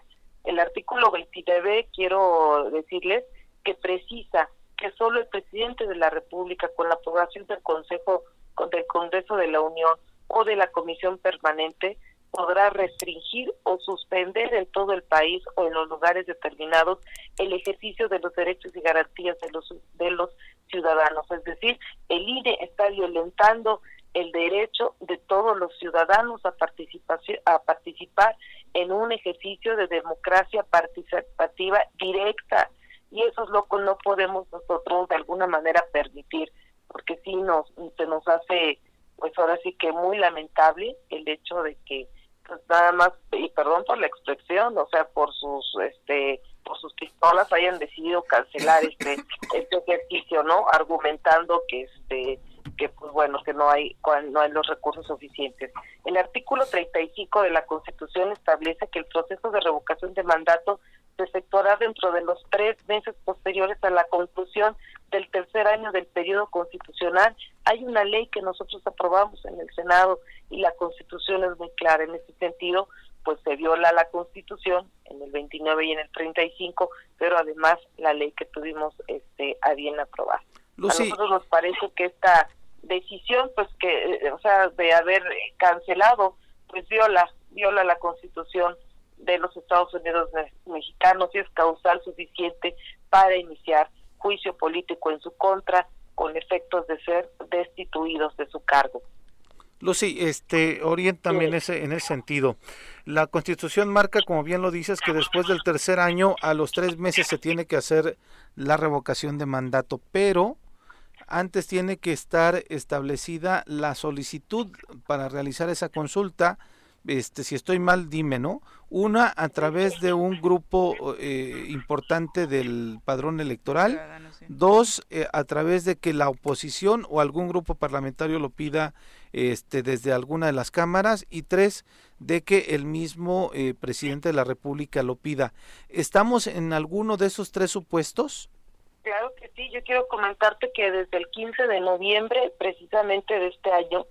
El artículo 29, quiero decirles que precisa que solo el presidente de la República, con la aprobación del Consejo del Congreso de la Unión o de la Comisión Permanente, podrá restringir o suspender en todo el país o en los lugares determinados el ejercicio de los derechos y garantías de los de los ciudadanos. Es decir, el INE está violentando el derecho de todos los ciudadanos a participación a participar en un ejercicio de democracia participativa directa y eso es lo que no podemos nosotros de alguna manera permitir porque sí nos se nos hace pues ahora sí que muy lamentable el hecho de que pues nada más y perdón por la expresión o sea por sus este por sus pistolas hayan decidido cancelar este [LAUGHS] este ejercicio no argumentando que este que pues bueno que no hay no hay los recursos suficientes. El artículo 35 de la Constitución establece que el proceso de revocación de mandato se efectuará dentro de los tres meses posteriores a la conclusión del tercer año del periodo constitucional. Hay una ley que nosotros aprobamos en el Senado y la Constitución es muy clara en ese sentido, pues se viola la Constitución en el 29 y en el 35, pero además la ley que tuvimos este a bien aprobar. A nosotros nos parece que esta decisión, pues que, eh, o sea, de haber cancelado, pues viola, viola la Constitución de los Estados Unidos mexicanos y es causal suficiente para iniciar juicio político en su contra con efectos de ser destituidos de su cargo. Lucy, este, oriéntame en ese en ese sentido. La Constitución marca, como bien lo dices, que después del tercer año, a los tres meses se tiene que hacer la revocación de mandato, pero antes tiene que estar establecida la solicitud para realizar esa consulta este, si estoy mal, dime, ¿no? Una a través de un grupo eh, importante del padrón electoral. Dos, eh, a través de que la oposición o algún grupo parlamentario lo pida este, desde alguna de las cámaras. Y tres, de que el mismo eh, presidente de la República lo pida. ¿Estamos en alguno de esos tres supuestos? Claro que sí, yo quiero comentarte que desde el 15 de noviembre, precisamente de este año,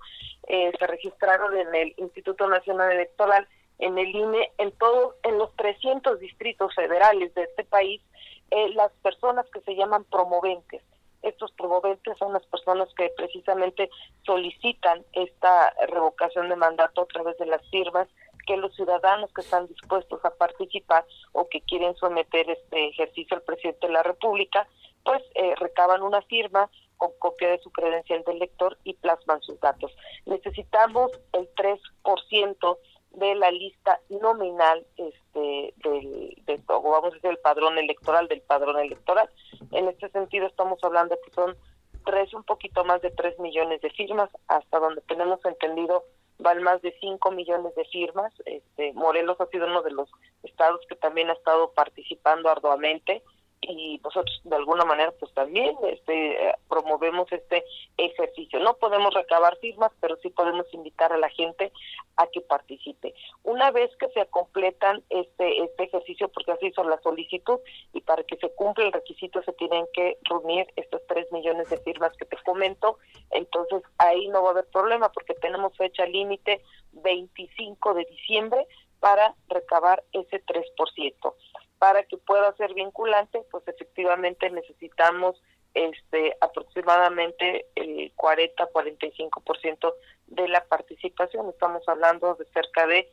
eh, se registraron en el Instituto Nacional Electoral, en el INE, en todos, en los 300 distritos federales de este país, eh, las personas que se llaman promoventes. Estos promoventes son las personas que precisamente solicitan esta revocación de mandato a través de las firmas que los ciudadanos que están dispuestos a participar o que quieren someter este ejercicio al presidente de la República, pues eh, recaban una firma con copia de su credencial del lector y plasman sus datos. Necesitamos el 3% de la lista nominal este del de, vamos a decir el padrón electoral del padrón electoral. En este sentido estamos hablando que son tres un poquito más de tres millones de firmas. Hasta donde tenemos entendido van más de cinco millones de firmas. Este Morelos ha sido uno de los estados que también ha estado participando arduamente y nosotros de alguna manera pues también este promovemos este ejercicio. No podemos recabar firmas pero sí podemos invitar a la gente a que participe. Una vez que se completan este este ejercicio porque así son la solicitud y para que se cumpla el requisito se tienen que reunir estos tres millones de firmas que te comento entonces ahí no va a haber problema porque tenemos fecha límite 25 de diciembre para recabar ese 3% para que pueda ser vinculante, pues efectivamente necesitamos este aproximadamente el 40-45% de la participación. Estamos hablando de cerca de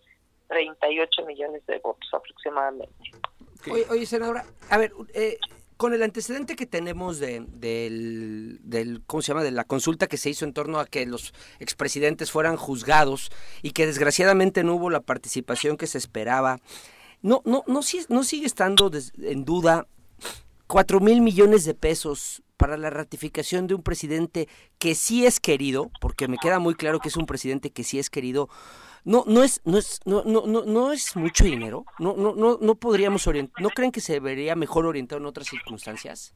38 millones de votos aproximadamente. Oye, senadora, a ver, eh, con el antecedente que tenemos de, del, del, ¿cómo se llama?, de la consulta que se hizo en torno a que los expresidentes fueran juzgados y que desgraciadamente no hubo la participación que se esperaba, no, no, no, no sigue estando en duda cuatro mil millones de pesos para la ratificación de un presidente que sí es querido, porque me queda muy claro que es un presidente que sí es querido no no es no es no no no, no es mucho dinero. No no no no podríamos orientar. ¿No creen que se debería mejor orientar en otras circunstancias?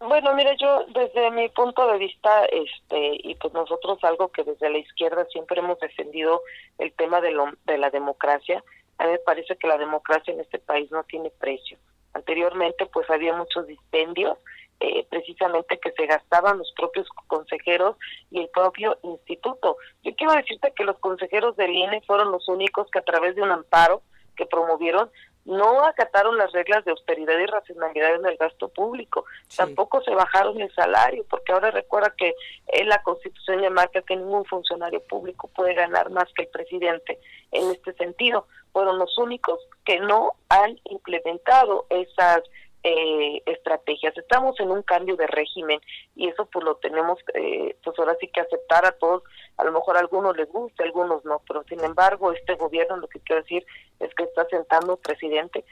Bueno, mire, yo desde mi punto de vista, este, y pues nosotros algo que desde la izquierda siempre hemos defendido el tema de, lo, de la democracia, a mí me parece que la democracia en este país no tiene precio. Anteriormente pues había muchos dispendios, eh, precisamente que se gastaban los propios consejeros y el propio instituto. Yo quiero decirte que los consejeros del INE fueron los únicos que a través de un amparo que promovieron no acataron las reglas de austeridad y racionalidad en el gasto público, tampoco se bajaron el salario, porque ahora recuerda que en la Constitución ya marca que ningún funcionario público puede ganar más que el presidente. En este sentido, fueron los únicos que no han implementado esas eh, estrategias. Estamos en un cambio de régimen y eso pues lo tenemos, eh, pues ahora sí que aceptar a todos. A lo mejor a algunos les gusta, a algunos no, pero sin embargo este gobierno lo que quiero decir es que está sentando presidente,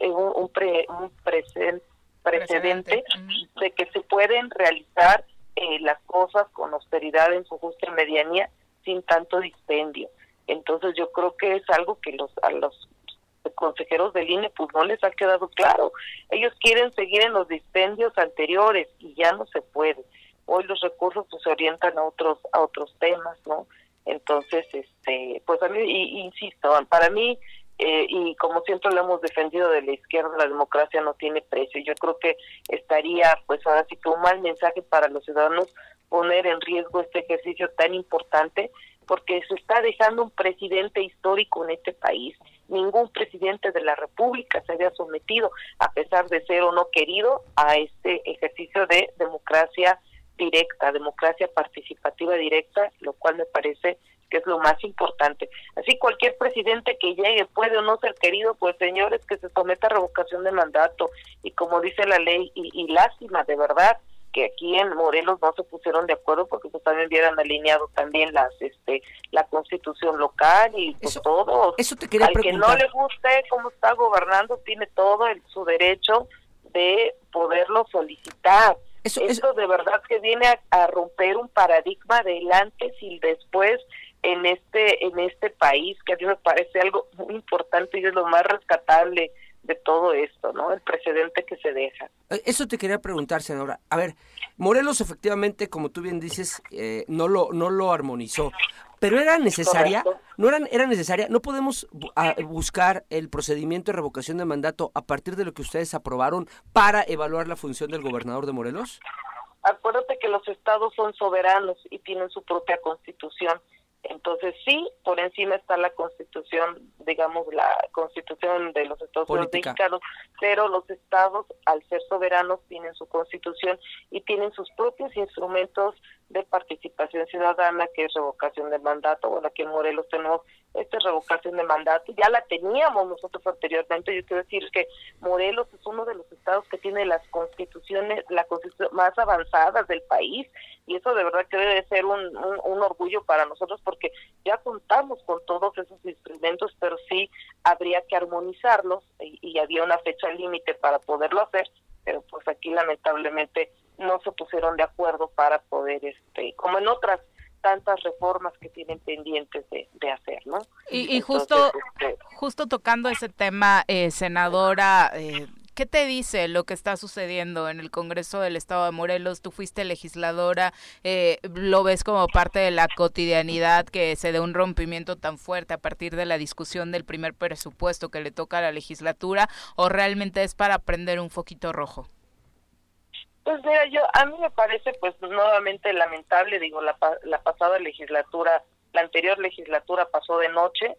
un, un, un precedente de que se pueden realizar eh, las cosas con austeridad en su justa medianía sin tanto dispendio. Entonces yo creo que es algo que los a los consejeros del INE pues no les ha quedado claro. Ellos quieren seguir en los dispendios anteriores y ya no se puede. Hoy los recursos pues se orientan a otros a otros temas, ¿no? Entonces, este, pues a mí, y, insisto, para mí, eh, y como siempre lo hemos defendido de la izquierda, la democracia no tiene precio. Yo creo que estaría, pues ahora sí que un mal mensaje para los ciudadanos poner en riesgo este ejercicio tan importante, porque se está dejando un presidente histórico en este país ningún presidente de la República se había sometido, a pesar de ser o no querido, a este ejercicio de democracia directa, democracia participativa directa, lo cual me parece que es lo más importante. Así cualquier presidente que llegue puede o no ser querido, pues señores, que se someta a revocación de mandato y como dice la ley, y, y lástima, de verdad, que aquí en Morelos no se pusieron de acuerdo porque pues también hubieran alineado también las este la constitución local y pues todo. eso te quería al que no le guste cómo está gobernando tiene todo el, su derecho de poderlo solicitar. Eso, esto de verdad que viene a, romper un paradigma del antes y después en este en este país que a mí me parece algo muy importante y es lo más rescatable de todo esto, ¿no? El precedente que se deja. Eh, eso te quería preguntar, senadora. A ver, Morelos efectivamente, como tú bien dices, eh, no lo no lo armonizó, pero era necesaria, no era, era necesaria, no podemos buscar el procedimiento de revocación de mandato a partir de lo que ustedes aprobaron para evaluar la función del gobernador de Morelos. Acuérdate que los estados son soberanos y tienen su propia constitución entonces sí, por encima está la constitución, digamos, la constitución de los Estados Unidos mexicanos, pero los estados, al ser soberanos, tienen su constitución y tienen sus propios instrumentos de participación ciudadana, que es revocación de mandato. Bueno, aquí en Morelos tenemos esta revocación de mandato. Ya la teníamos nosotros anteriormente. Yo quiero decir que Morelos es uno de los estados que tiene las constituciones, la constitución más avanzadas del país. Y eso de verdad que debe ser un, un, orgullo para nosotros porque ya contamos con todos esos instrumentos, pero sí habría que armonizarlos y, y había una fecha límite para poderlo hacer. Pero pues aquí lamentablemente no se pusieron de acuerdo para poder, este, como en otras tantas reformas que tienen pendientes de, hacer, ¿no? Y, justo, este, justo tocando ese tema, eh, senadora, eh, ¿qué te dice lo que está sucediendo en el Congreso del Estado de Morelos? Tú fuiste legisladora, eh, ¿lo ves como parte de la cotidianidad que se dé un rompimiento tan fuerte a partir de la discusión del primer presupuesto que le toca a la legislatura o realmente es para prender un foquito rojo? Pues mira, yo a mí me parece pues nuevamente lamentable, digo, la, la pasada legislatura, la anterior legislatura pasó de noche,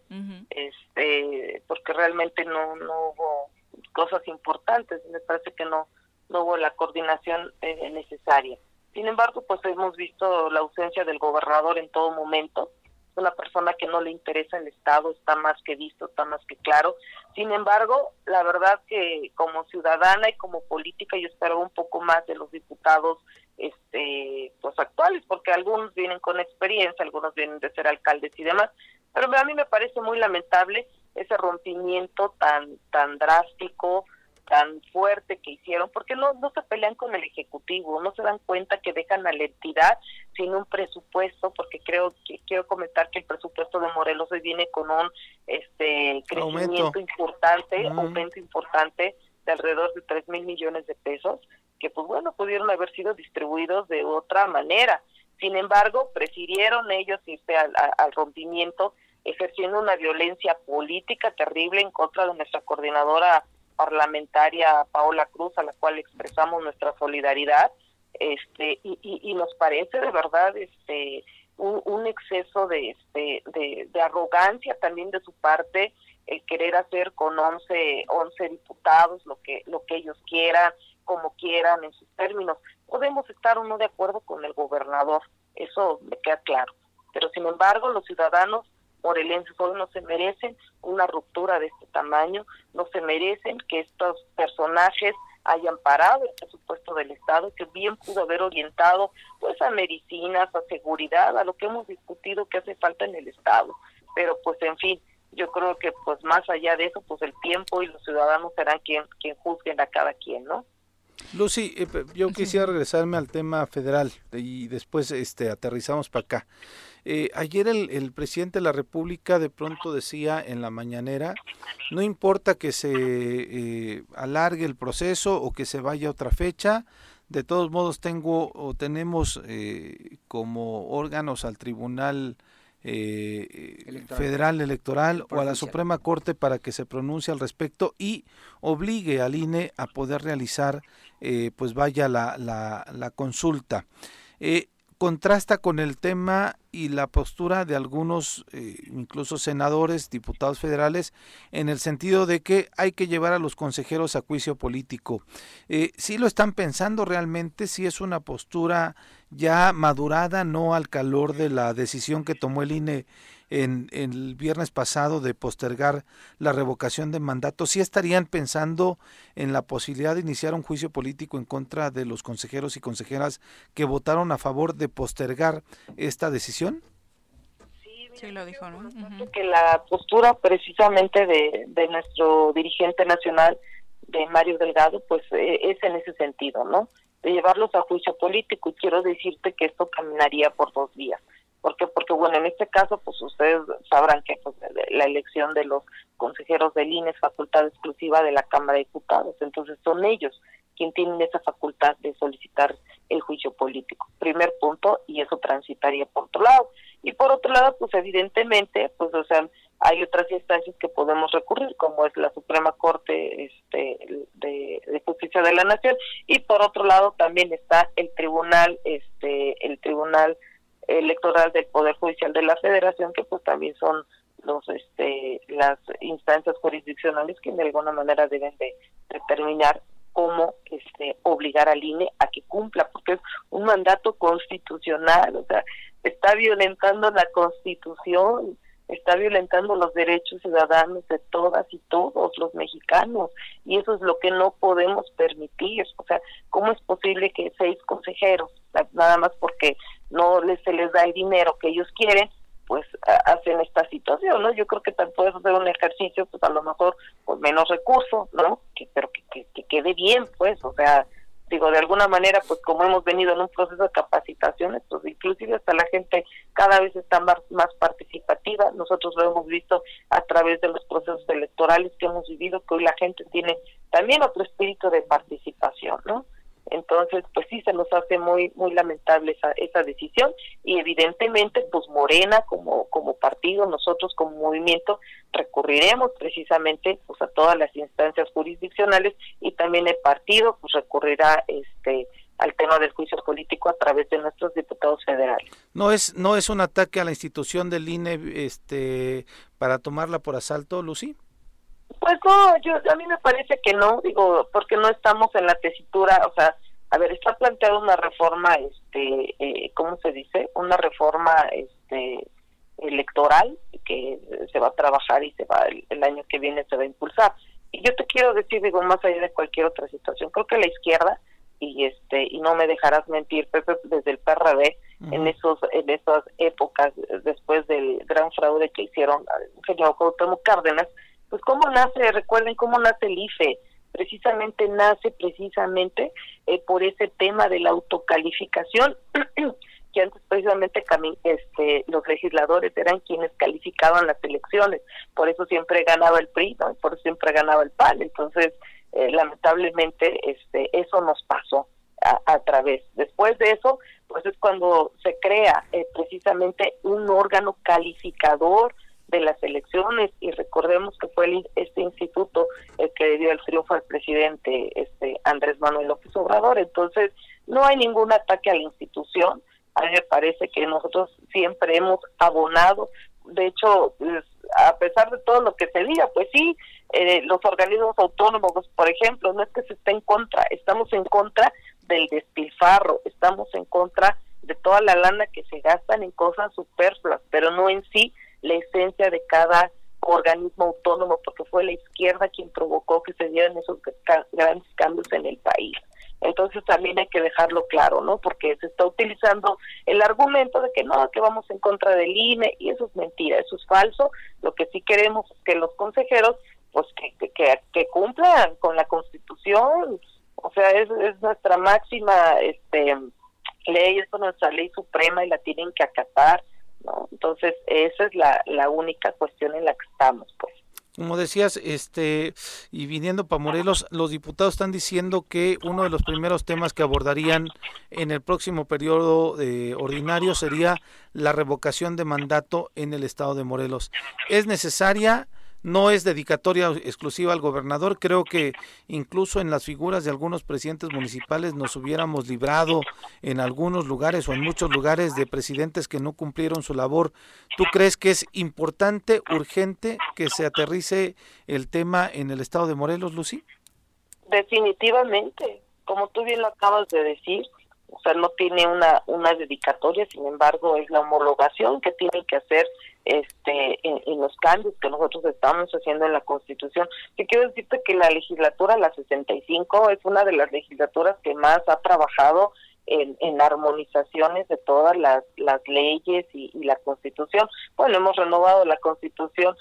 este, porque realmente no no hubo cosas importantes, me parece que no no hubo la coordinación eh, necesaria. Sin embargo, pues hemos visto la ausencia del gobernador en todo momento, una persona que no le interesa el Estado, está más que visto, está más que claro. Sin embargo, la verdad que como ciudadana y como política yo espero un poco más de los diputados este pues actuales, porque algunos vienen con experiencia, algunos vienen de ser alcaldes y demás, pero a mí me parece muy lamentable ese rompimiento tan tan drástico, tan fuerte que hicieron, porque no, no se pelean con el Ejecutivo, no se dan cuenta que dejan a la entidad sin un presupuesto, porque creo que quiero comentar que el presupuesto de Morelos hoy viene con un este crecimiento importante, aumento importante de alrededor de 3 mil millones de pesos, que pues bueno, pudieron haber sido distribuidos de otra manera. Sin embargo, prefirieron ellos irse al, al rompimiento ejerciendo una violencia política terrible en contra de nuestra coordinadora parlamentaria Paola Cruz, a la cual expresamos nuestra solidaridad, este y, y, nos parece de verdad este un, exceso de, este, de, arrogancia también de su parte el querer hacer con 11, 11 diputados lo que lo que ellos quieran como quieran en sus términos. Podemos estar o no de acuerdo con el gobernador eso me queda claro. Pero sin embargo los ciudadanos morelenses hoy no se merecen una ruptura de este tamaño, no se merecen que estos personajes hayan parado el presupuesto del Estado, que bien pudo haber orientado pues a medicinas, a seguridad, a lo que hemos discutido que hace falta en el Estado. Pero pues en fin, yo creo que pues más allá de eso, pues el tiempo y los ciudadanos serán quien, quien juzguen a cada quien, ¿no? Lucy, eh, yo quisiera regresarme al tema federal y después este aterrizamos para acá. Eh, ayer el, presidente de la República de pronto decía en la mañanera, no importa que se eh, alargue el proceso o que se vaya a otra fecha, de todos modos tengo o tenemos eh, como órganos al Tribunal Federal Electoral o a la Suprema Corte para que se pronuncie al respecto y obligue al INE a poder realizar, pues vaya la, la, la consulta contrasta con el tema y la postura de algunos, eh, incluso senadores, diputados federales, en el sentido de que hay que llevar a los consejeros a juicio político. Eh, ¿Sí lo están pensando realmente? ¿Si es una postura ya madurada, no al calor de la decisión que tomó el INE en, el viernes pasado de postergar la revocación de mandato, ¿sí estarían pensando en la posibilidad de iniciar un juicio político en contra de los consejeros y consejeras que votaron a favor de postergar esta decisión? Sí, lo dijo, ¿no? Que la postura precisamente de, de nuestro dirigente nacional, de Mario Delgado, pues eh, es en ese sentido, ¿no? De llevarlos a juicio político y quiero decirte que esto caminaría por dos vías. ¿Por qué? Porque, bueno, en este caso, pues ustedes sabrán que pues, la elección de los consejeros del INE es facultad exclusiva de la Cámara de Diputados. Entonces, son ellos quienes tienen esa facultad de solicitar el juicio político. Primer punto, y eso transitaría por otro lado. Y por otro lado, pues evidentemente, pues, o sea, hay otras instancias que podemos recurrir, como es la Suprema Corte este, de, de Justicia de la Nación, y por otro lado también está el Tribunal, este, el Tribunal electoral del Poder Judicial de la Federación, que pues también son los este las instancias jurisdiccionales que de alguna manera deben de determinar cómo este obligar al INE a que cumpla porque es un mandato constitucional o sea está violentando la constitución está violentando los derechos ciudadanos de todas y todos los mexicanos y eso es lo que no podemos permitir o sea cómo es posible que seis consejeros nada más porque no les, se les da el dinero que ellos quieren, pues hacen esta situación, ¿no? Yo creo que también puedes hacer un ejercicio, pues a lo mejor con menos recursos, ¿no? Que, pero que, que, quede bien, pues, o sea, digo, de alguna manera, pues como hemos venido en un proceso de capacitaciones, pues inclusive hasta la gente cada vez está más, más participativa. Nosotros lo hemos visto a través de los procesos electorales que hemos vivido, que hoy la gente tiene también otro espíritu de participación, ¿no? Entonces, pues sí se nos hace muy muy lamentable esa, esa decisión y evidentemente pues Morena como como partido, nosotros como movimiento recurriremos precisamente pues a todas las instancias jurisdiccionales y también el partido pues recurrirá este al tema del juicio político a través de nuestros diputados federales. No es no es un ataque a la institución del INE este para tomarla por asalto, Lucy. Pues no, yo a mí me parece que no, digo, porque no estamos en la tesitura, o sea, a ver, está planteada una reforma, este, eh, ¿cómo se dice? Una reforma, este, electoral que se va a trabajar y se va el, año que viene se va a impulsar. Y yo te quiero decir, digo, más allá de cualquier otra situación, creo que la izquierda y este y no me dejarás mentir, Pepe, desde el PRD en esos en esas épocas después del gran fraude que hicieron al ingeniero Cuauhtémoc Cárdenas, pues cómo nace, recuerden cómo nace el IFE, precisamente nace precisamente eh, por ese tema de la autocalificación [CLEARS THROAT] que antes precisamente este, los legisladores eran quienes calificaban las elecciones, por eso siempre ganaba el PRI, ¿no? por eso siempre ganaba el PAN, entonces eh, lamentablemente este, eso nos pasó a, través. Después de eso, pues es cuando se crea eh, precisamente un órgano calificador de las elecciones y recordemos que fue este instituto el que dio el triunfo al presidente este Andrés Manuel López Obrador. Entonces no hay ningún ataque a la institución. A mí me parece que nosotros siempre hemos abonado, de hecho, pues, a pesar de todo lo que se diga, pues sí, eh, los organismos autónomos, por ejemplo, no es que se esté en contra, estamos en contra del despilfarro, estamos en contra de toda la lana que se gastan en cosas superfluas, pero no en sí la esencia de cada organismo autónomo, porque fue la izquierda quien provocó que se dieran esos grandes cambios en el país. Entonces también hay que dejarlo claro, ¿no? Porque se está utilizando el argumento de que no, que vamos en contra del INE y eso es mentira, eso es falso. Lo que sí queremos es que los consejeros pues que, que, que cumplan con la Constitución, o sea, es, es nuestra máxima este ley, es nuestra ley suprema y la tienen que acatar, ¿no? Entonces, esa es la, la única cuestión en la que estamos, pues. Como decías, este, y viniendo para Morelos, los diputados están diciendo que uno de los primeros temas que abordarían en el próximo periodo de ordinario sería la revocación de mandato en el estado de Morelos. ¿Es necesaria? No es dedicatoria exclusiva al gobernador. Creo que incluso en las figuras de algunos presidentes municipales nos hubiéramos librado en algunos lugares o en muchos lugares de presidentes que no cumplieron su labor. ¿Tú crees que es importante, urgente que se aterrice el tema en el estado de Morelos, Lucy? Definitivamente, como tú bien lo acabas de decir, o sea, no tiene una, una dedicatoria, sin embargo, es la homologación que tiene que hacer este en, los cambios que nosotros estamos haciendo en la Constitución. Yo quiero decirte que la legislatura, la 65, es una de las legislaturas que más ha trabajado en, en armonizaciones de todas las, las leyes y, la Constitución. Bueno, hemos renovado la Constitución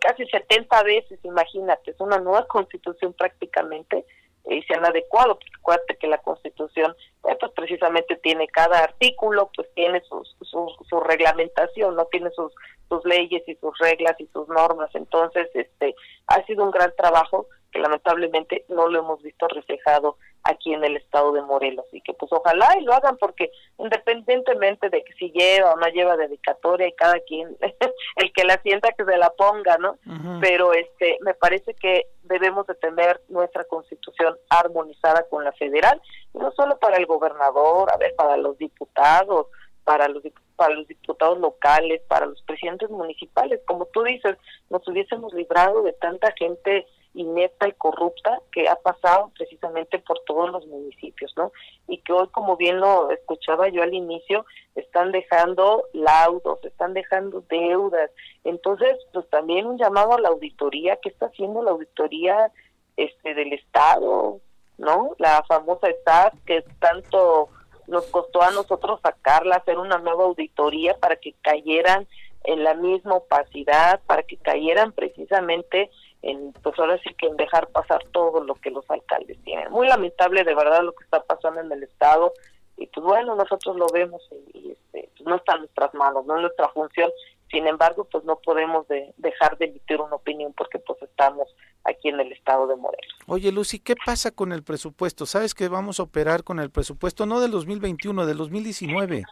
casi 70 veces, imagínate, es una nueva [LAUGHS] Constitución prácticamente y se han adecuado, porque acuérdate que la Constitución eh, pues precisamente tiene cada artículo, pues tiene sus, su, reglamentación, no tiene sus, sus leyes y sus reglas y sus normas, entonces este ha sido un gran trabajo que lamentablemente no lo hemos visto reflejado aquí en el estado de Morelos y que pues ojalá y lo hagan porque independientemente de que si lleva o no lleva dedicatoria y cada quien [LAUGHS] el que la sienta que se la ponga no pero este me parece que debemos de tener nuestra constitución armonizada con la federal no solo para el gobernador a ver para los diputados para los para los diputados locales para los presidentes municipales. Como tú dices nos hubiésemos librado de tanta gente inepta y corrupta que ha pasado precisamente por todos los municipios, ¿no? Y que hoy, como bien lo escuchaba yo al inicio, están dejando laudos, están dejando deudas. Entonces, pues también un llamado a la auditoría, ¿qué está haciendo la auditoría este del Estado? ¿No? La famosa SAT que tanto nos costó a nosotros sacarla, hacer una nueva auditoría para que cayeran en la misma opacidad, para que cayeran precisamente en, pues ahora sí que en dejar pasar todo lo que los alcaldes tienen. Muy lamentable de verdad lo que está pasando en el Estado y pues bueno, nosotros lo vemos y, este, pues no está en nuestras manos, no es nuestra función. Sin embargo, pues no podemos dejar de emitir una opinión porque pues estamos aquí en el estado de Morelos. Oye, Lucy, ¿qué pasa con el presupuesto? ¿Sabes que vamos a operar con el presupuesto no del 2021, del 2019?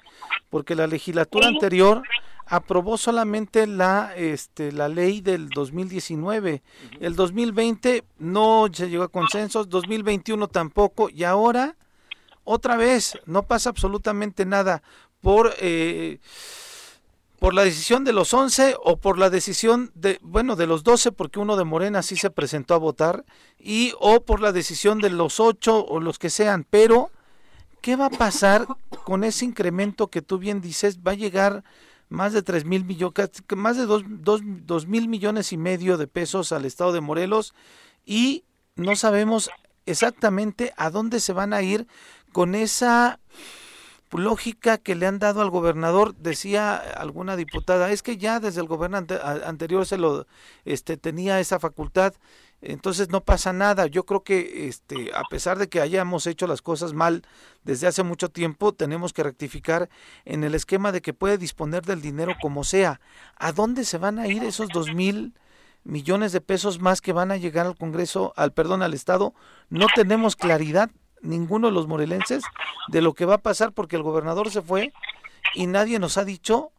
Porque la legislatura anterior aprobó solamente la este la ley del 2019. El 2020 no se llegó a consensos, 2021 tampoco y ahora otra vez no pasa absolutamente nada por eh, por la decisión de los 11 o por la decisión de, bueno, de los 12, porque uno de Morena sí se presentó a votar, y o por la decisión de los 8 o los que sean, pero ¿qué va a pasar con ese incremento que tú bien dices? Va a llegar más de 3 mil millones, más de 2, mil millones y medio de pesos al estado de Morelos y no sabemos exactamente a dónde se van a ir con esa lógica que le han dado al gobernador, decía alguna diputada, es que ya desde el gobernador anterior se lo este tenía esa facultad entonces no pasa nada. Yo creo que este, a pesar de que hayamos hecho las cosas mal desde hace mucho tiempo, tenemos que rectificar en el esquema de que puede disponer del dinero como sea. ¿A dónde se van a ir esos dos mil millones de pesos más que van a llegar al Congreso, al perdón, al Estado? No tenemos claridad ninguno de los morelenses de lo que va a pasar porque el gobernador se fue y nadie nos ha dicho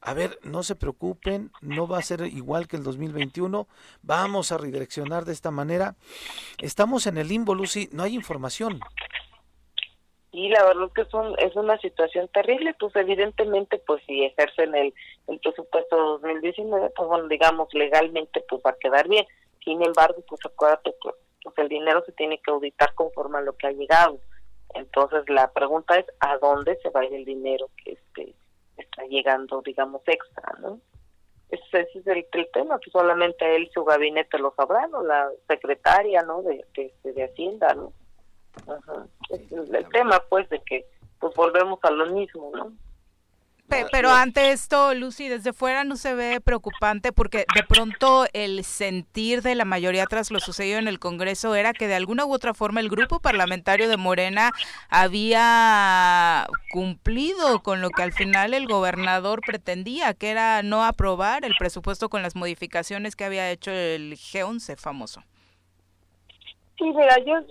a ver, no se preocupen, no va a ser igual que el 2021, vamos a redireccionar de esta manera. Estamos en el limbo, Lucy, no hay información. Y la verdad es que es, es una situación terrible, pues evidentemente, pues si ejercen el, el presupuesto 2019, pues bueno, digamos, legalmente, pues va a quedar bien. Sin embargo, pues acuérdate que pues, el dinero se tiene que auditar conforme a lo que ha llegado. Entonces la pregunta es, ¿a dónde se va a ir el dinero que este está llegando, digamos, extra, ¿no? Ese, es el, tema, que solamente él y su gabinete lo sabrán, o la secretaria, ¿no? De, de, Hacienda, ¿no? el tema, pues, de que pues volvemos a lo mismo, ¿no? Pero ante esto, Lucy, desde fuera no se ve preocupante porque de pronto el sentir de la mayoría tras lo sucedido en el Congreso era que de alguna u otra forma el grupo parlamentario de Morena había cumplido con lo que al final el gobernador pretendía, que era no aprobar el presupuesto con las modificaciones que había hecho el G11 famoso. Sí, mira, yo,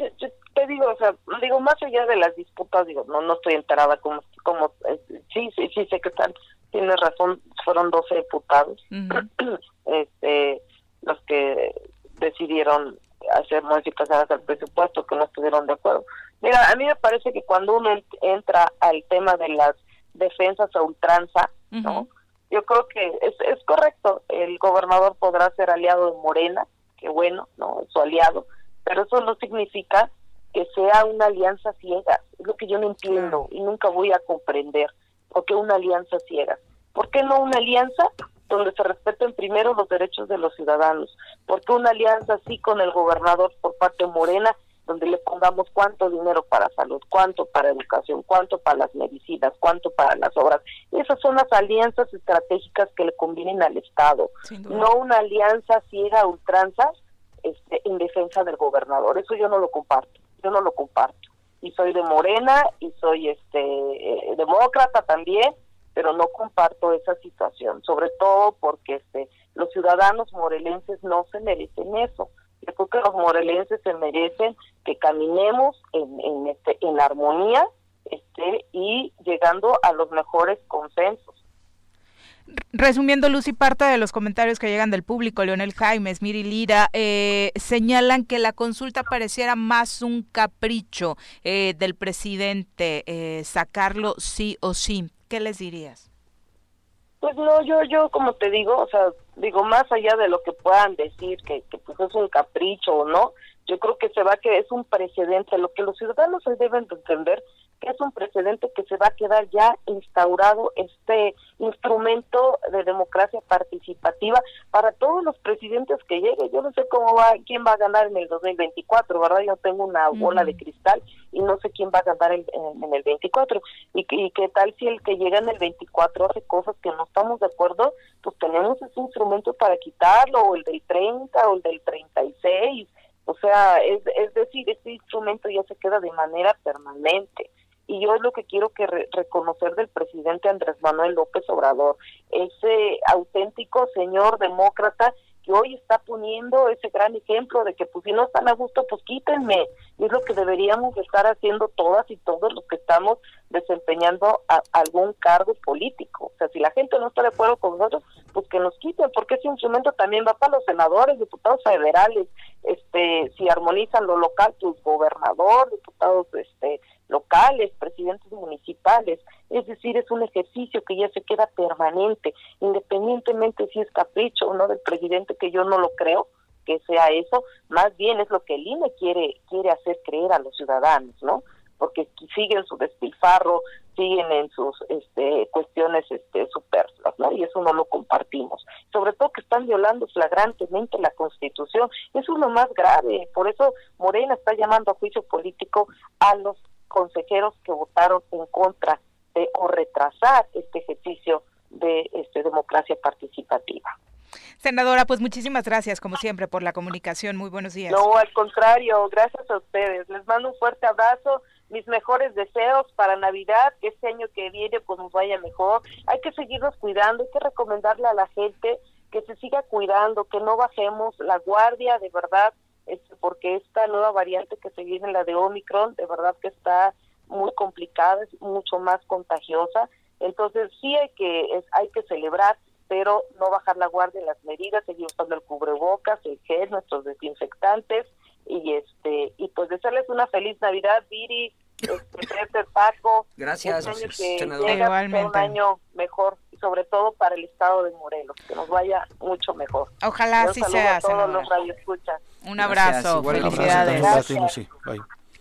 te digo, o sea, digo, más allá de las disputas, digo, no no estoy enterada como, como eh, sí, sí, sí, sé que están, tienes razón, fueron 12 diputados [CLEARS THROAT] este, los que decidieron hacer modificaciones al presupuesto, que no estuvieron de acuerdo. Mira, a mí me parece que cuando uno entra al tema de las defensas a ultranza, ¿no? Yo creo que es, es correcto, el gobernador podrá ser aliado de Morena, que bueno, ¿no? Su aliado, pero eso no significa que sea una alianza ciega. Es lo que yo no entiendo y nunca voy a comprender. ¿Por qué una alianza ciega? ¿Por qué no una alianza donde se respeten primero los derechos de los ciudadanos? ¿Por qué una alianza así con el gobernador por parte Morena, donde le pongamos cuánto dinero para salud, cuánto para educación, cuánto para las medicinas, cuánto para las obras? Esas son las alianzas estratégicas que le convienen al Estado, no una alianza ciega ultranza este, en defensa del gobernador. Eso yo no lo comparto, yo no lo comparto. Y soy de Morena y soy este eh, demócrata también, pero no comparto esa situación, sobre todo porque este los ciudadanos morelenses no se merecen eso. Yo creo que los morelenses se merecen que caminemos en, en, este, en armonía este, y llegando a los mejores consensos. Resumiendo, Lucy, parte de los comentarios que llegan del público, Leonel Jaimes, Miri Lira, eh, señalan que la consulta pareciera más un capricho eh, del presidente, eh, sacarlo sí o sí. ¿Qué les dirías? Pues no, yo, yo como te digo, o sea, digo, más allá de lo que puedan decir, que, que pues es un capricho o no, yo creo que se va que es un precedente. Lo que los ciudadanos deben entender que es un precedente que se va a quedar ya instaurado este instrumento de democracia participativa para todos los presidentes que lleguen. Yo no sé cómo va, quién va a ganar en el 2024, ¿verdad? Yo tengo una bola de cristal y no sé quién va a ganar en, el 24. Y, y qué tal si el que llega en el 24 hace cosas que no estamos de acuerdo, pues tenemos ese instrumento para quitarlo, o el del 30, o el del 36. O sea, es, es decir, este instrumento ya se queda de manera permanente y yo es lo que quiero que reconocer del presidente Andrés Manuel López Obrador, ese auténtico señor demócrata que hoy está poniendo ese gran ejemplo de que pues si no están a gusto, pues quítenme. Y es lo que deberíamos estar haciendo todas y todos los que estamos desempeñando algún cargo político. O sea, si la gente no está de acuerdo con nosotros, pues que nos quiten, porque ese instrumento también va para los senadores, diputados federales, este, si armonizan lo local, pues gobernador, diputados este locales, presidentes municipales, es decir, es un ejercicio que ya se queda permanente, independientemente si es capricho o no del presidente, que yo no lo creo que sea eso, más bien es lo que el INE quiere quiere hacer creer a los ciudadanos, ¿no? Porque siguen su despilfarro, siguen en sus este, cuestiones este, superfluas, ¿no? Y eso no lo compartimos. Sobre todo que están violando flagrantemente la Constitución. Eso es lo más grave. Por eso Morena está llamando a juicio político a los consejeros que votaron en contra de o retrasar este ejercicio de este, democracia participativa. Senadora, pues muchísimas gracias, como siempre, por la comunicación. Muy buenos días. No, al contrario, gracias a ustedes. Les mando un fuerte abrazo, mis mejores deseos para Navidad, que este año que viene pues nos vaya mejor. Hay que seguirnos cuidando, hay que recomendarle a la gente que se siga cuidando, que no bajemos la guardia, de verdad, este, porque esta nueva variante que se viene, la de Omicron, de verdad que está muy complicada, es mucho más contagiosa. Entonces sí hay que es, hay que celebrar, pero no bajar la guardia en las medidas, seguir usando el cubrebocas, el gel, nuestros desinfectantes y este y pues desearles una feliz Navidad, Viri, este, [LAUGHS] Paco. Gracias, año que un año mejor y sobre todo para el estado de Morelos, que nos vaya mucho mejor. Ojalá así sea. A todos los radioescuchas. Un abrazo, felicidades.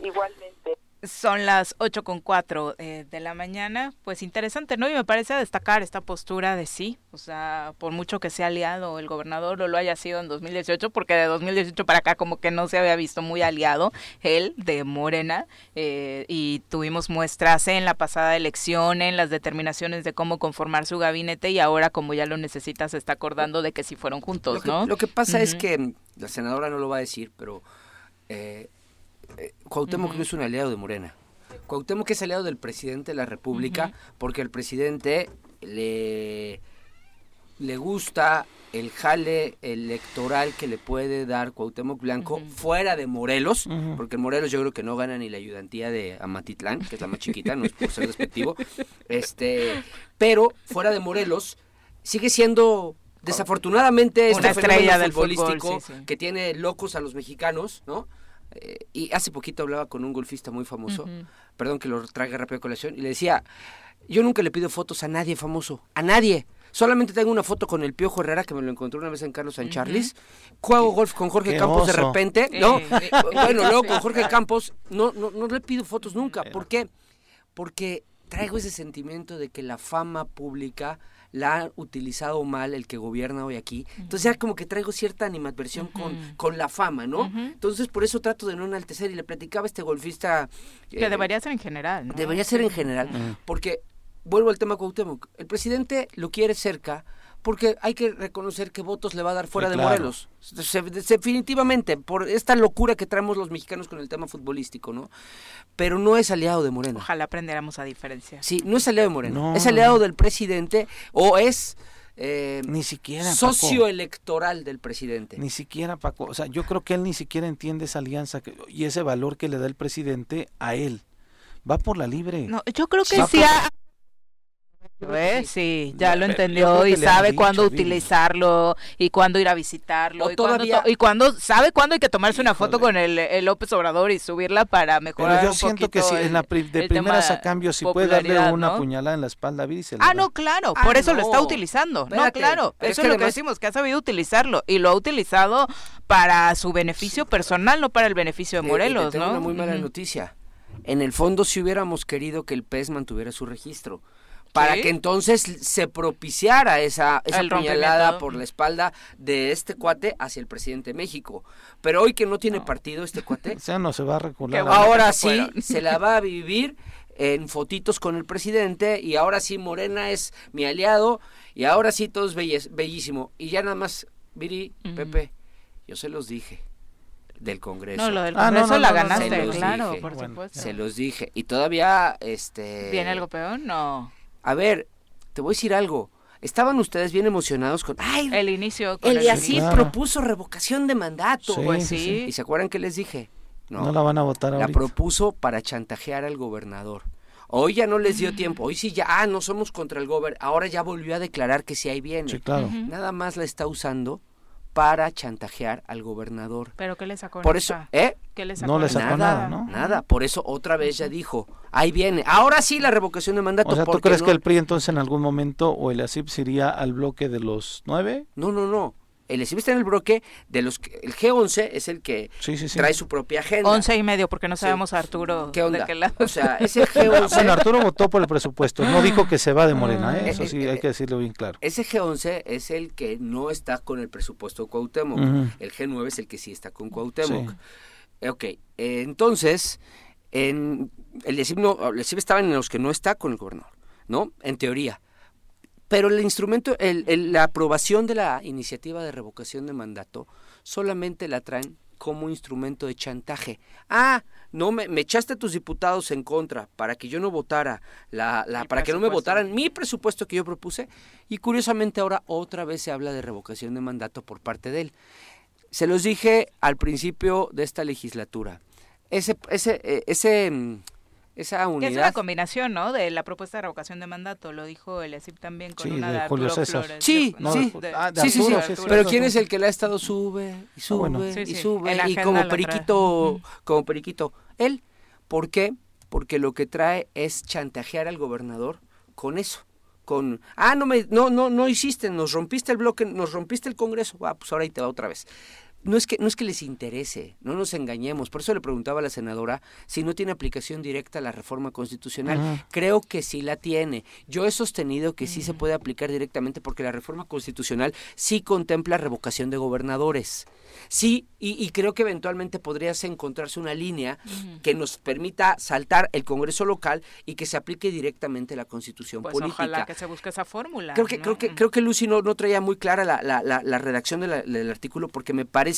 Igualmente. Son las ocho con cuatro eh, de la mañana, pues interesante, ¿no? Y me parece destacar esta postura de sí, o sea, por mucho que sea aliado el gobernador o lo haya sido en 2018, porque de 2018 para acá como que no se había visto muy aliado él de Morena, eh, y tuvimos muestras en la pasada elección, en las determinaciones de cómo conformar su gabinete, y ahora como ya lo necesita se está acordando de que sí fueron juntos, ¿no? Lo que pasa es que, la senadora no lo va a decir, pero... Eh, eh, Cuauhtémoc no es un aliado de Morena. Cuauhtémoc es aliado del presidente de la República porque al presidente le, le gusta el jale electoral que le puede dar Cuauhtémoc Blanco fuera de Morelos, porque en Morelos yo creo que no gana ni la ayudantía de Amatitlán, que es la más chiquita, no es por ser despectivo, [LAUGHS] este, pero fuera de Morelos sigue siendo desafortunadamente Una este estrella del futbolístico fútbol, sí, sí. que tiene locos a los mexicanos, ¿no? Eh, y hace poquito hablaba con un golfista muy famoso, perdón que lo traiga rápido a colación, y le decía, yo nunca le pido fotos a nadie famoso, a nadie. Solamente tengo una foto con el Piojo Herrera, que me lo encontré una vez en Carlos San Charles. Juego golf con Jorge qué Campos de repente, ¿no? Eh, eh, [LAUGHS] bueno, eh, luego con Jorge Campos, no, no, no le pido fotos nunca. ¿Por qué? Porque traigo ese sentimiento de que la fama pública la ha utilizado mal el que gobierna hoy aquí. Entonces ya como que traigo cierta animadversión con, con la fama, ¿no? Entonces por eso trato de no enaltecer y le platicaba a este golfista... Que eh, debería ser en general, ¿no? Debería ser en general, porque vuelvo al tema Cuauhtémoc. El presidente lo quiere cerca porque hay que reconocer que votos le va a dar fuera Sí, de claro. Morelos. Se- definitivamente, por esta locura que traemos los mexicanos con el tema futbolístico, ¿no? Pero no es aliado de Morena. Ojalá aprendiéramos a diferenciar. Sí, no es aliado de Morena. No, es aliado no. del presidente o es eh, Ni siquiera. Paco. socio electoral del presidente. Ni siquiera, Paco. O sea, yo creo que él ni siquiera entiende esa alianza que- y ese valor que le da el presidente a él. Va por la libre. No, yo creo que Sí, pues, ha- ¿Eh? Sí, ya lo entendió y sabe dicho, cuándo Viri. utilizarlo y cuándo ir a visitarlo O y, cuándo todavía- to- y cuándo sabe cuándo hay que tomarse una foto con el, el López Obrador y subirla para mejorar Pero yo un siento que si en el- la pri- de primeras a cambio, si puede darle una ¿no? puñalada en la espalda, Viri, se la Ah, da. no, claro, Ah, por eso lo está utilizando. no, claro, es eso que es lo que además- decimos, que ha sabido utilizarlo y lo ha utilizado para su beneficio personal, no para el beneficio de Morelos, te tengo ¿no? una muy mala noticia. En el fondo, si hubiéramos querido que el PES mantuviera su registro, para ¿Sí? que entonces se propiciara esa, esa puñalada por la espalda de este cuate hacia el presidente de México. Pero hoy que no tiene partido este cuate, O sea, no se va a recular. Ahora sí se la va a vivir en fotitos con el presidente y ahora sí Morena es mi aliado y ahora sí todo es belles- bellísimo. Y ya nada más, Viri. Pepe, yo se los dije del Congreso. No, lo del Ah, no, Congreso no, la no, no, no, ganaste, se los claro, dije. por Bueno, supuesto. Se los dije. Y todavía, este... ¿Viene algo peor? No. A ver, te voy a decir algo. Estaban ustedes bien emocionados con... ¡Ay! El inicio con el el Yacid claro. propuso revocación de mandato. Sí, Pues sí, sí. ¿Y se acuerdan que les dije? No, la van a votar la ahorita. propuso para chantajear al gobernador. Hoy ya no les dio tiempo. Hoy sí ya, ah, no somos contra el gobernador. Ahora ya volvió a declarar que sí ahí viene. Sí, claro. Nada más la está usando para chantajear al gobernador. ¿Pero qué le sacó? Por eso? ¿eh? ¿Qué le sacó? No le sacó nada, ¿no? Nada. Por eso otra vez ya dijo, ahí viene. Ahora sí la revocación de mandato. O sea, ¿tú crees no- que el PRI entonces en algún momento o el ASIP se iría al bloque de los nueve? No, no, no. El ESIB está en el bloque de los que... El G11 es el que Sí, sí, sí. trae su propia agenda. Once y medio, porque no Sí. sabemos Arturo ¿Qué onda? de qué lado. O sea, ese G11... Bueno, Arturo votó por el presupuesto. No dijo que se va de Morena, ¿eh? Eso sí, hay que decirlo bien claro. Ese G11 es el que no está con el presupuesto de Cuauhtémoc. El G9 es el que sí está con Cuauhtémoc. Sí. Eh, Ok, eh, entonces, en, el ESIB no, el estaba en los que no está con el gobernador, ¿no? En teoría. Pero el instrumento, el, el- la aprobación de la iniciativa de revocación de mandato solamente la traen como instrumento de chantaje. Ah, no me, me echaste a tus diputados en contra para que yo no votara la, la para que no me votaran mi presupuesto que yo propuse y curiosamente ahora otra vez se habla de revocación de mandato por parte de él. Se los dije al principio de esta legislatura. Ese ese eh, ese mm, esa Que es una unidad combinación, ¿no? De la propuesta de revocación de mandato, lo dijo el ESIP también con Sí, una de de, Julio César. Flores. Sí, ¿no? sí. De- Ah, de Sí, sí, sí. Sí, sí, Pero quién es el que le ha estado sube y sube bueno. Sí, y sube la y como periquito, como periquito. Él, ¿por qué? Porque lo que trae es chantajear al gobernador con eso. Con, ah, no me, no, no, no hiciste, nos rompiste el bloque, nos rompiste el Congreso, ah, pues ahora ahí te va otra vez. No es que, no es que les interese, no nos engañemos. Por eso le preguntaba a la senadora si no tiene aplicación directa a la reforma constitucional. Creo que sí la tiene. Yo he sostenido que sí se puede aplicar directamente porque la reforma constitucional sí contempla revocación de gobernadores. Sí, y, y creo que eventualmente podrías encontrarse una línea que nos permita saltar el Congreso local y que se aplique directamente la constitución Pues política. ojalá que se busque esa fórmula. Creo que, ¿no? creo que, creo que Lucy no, no traía muy clara la, la, la, la redacción de del artículo porque me parece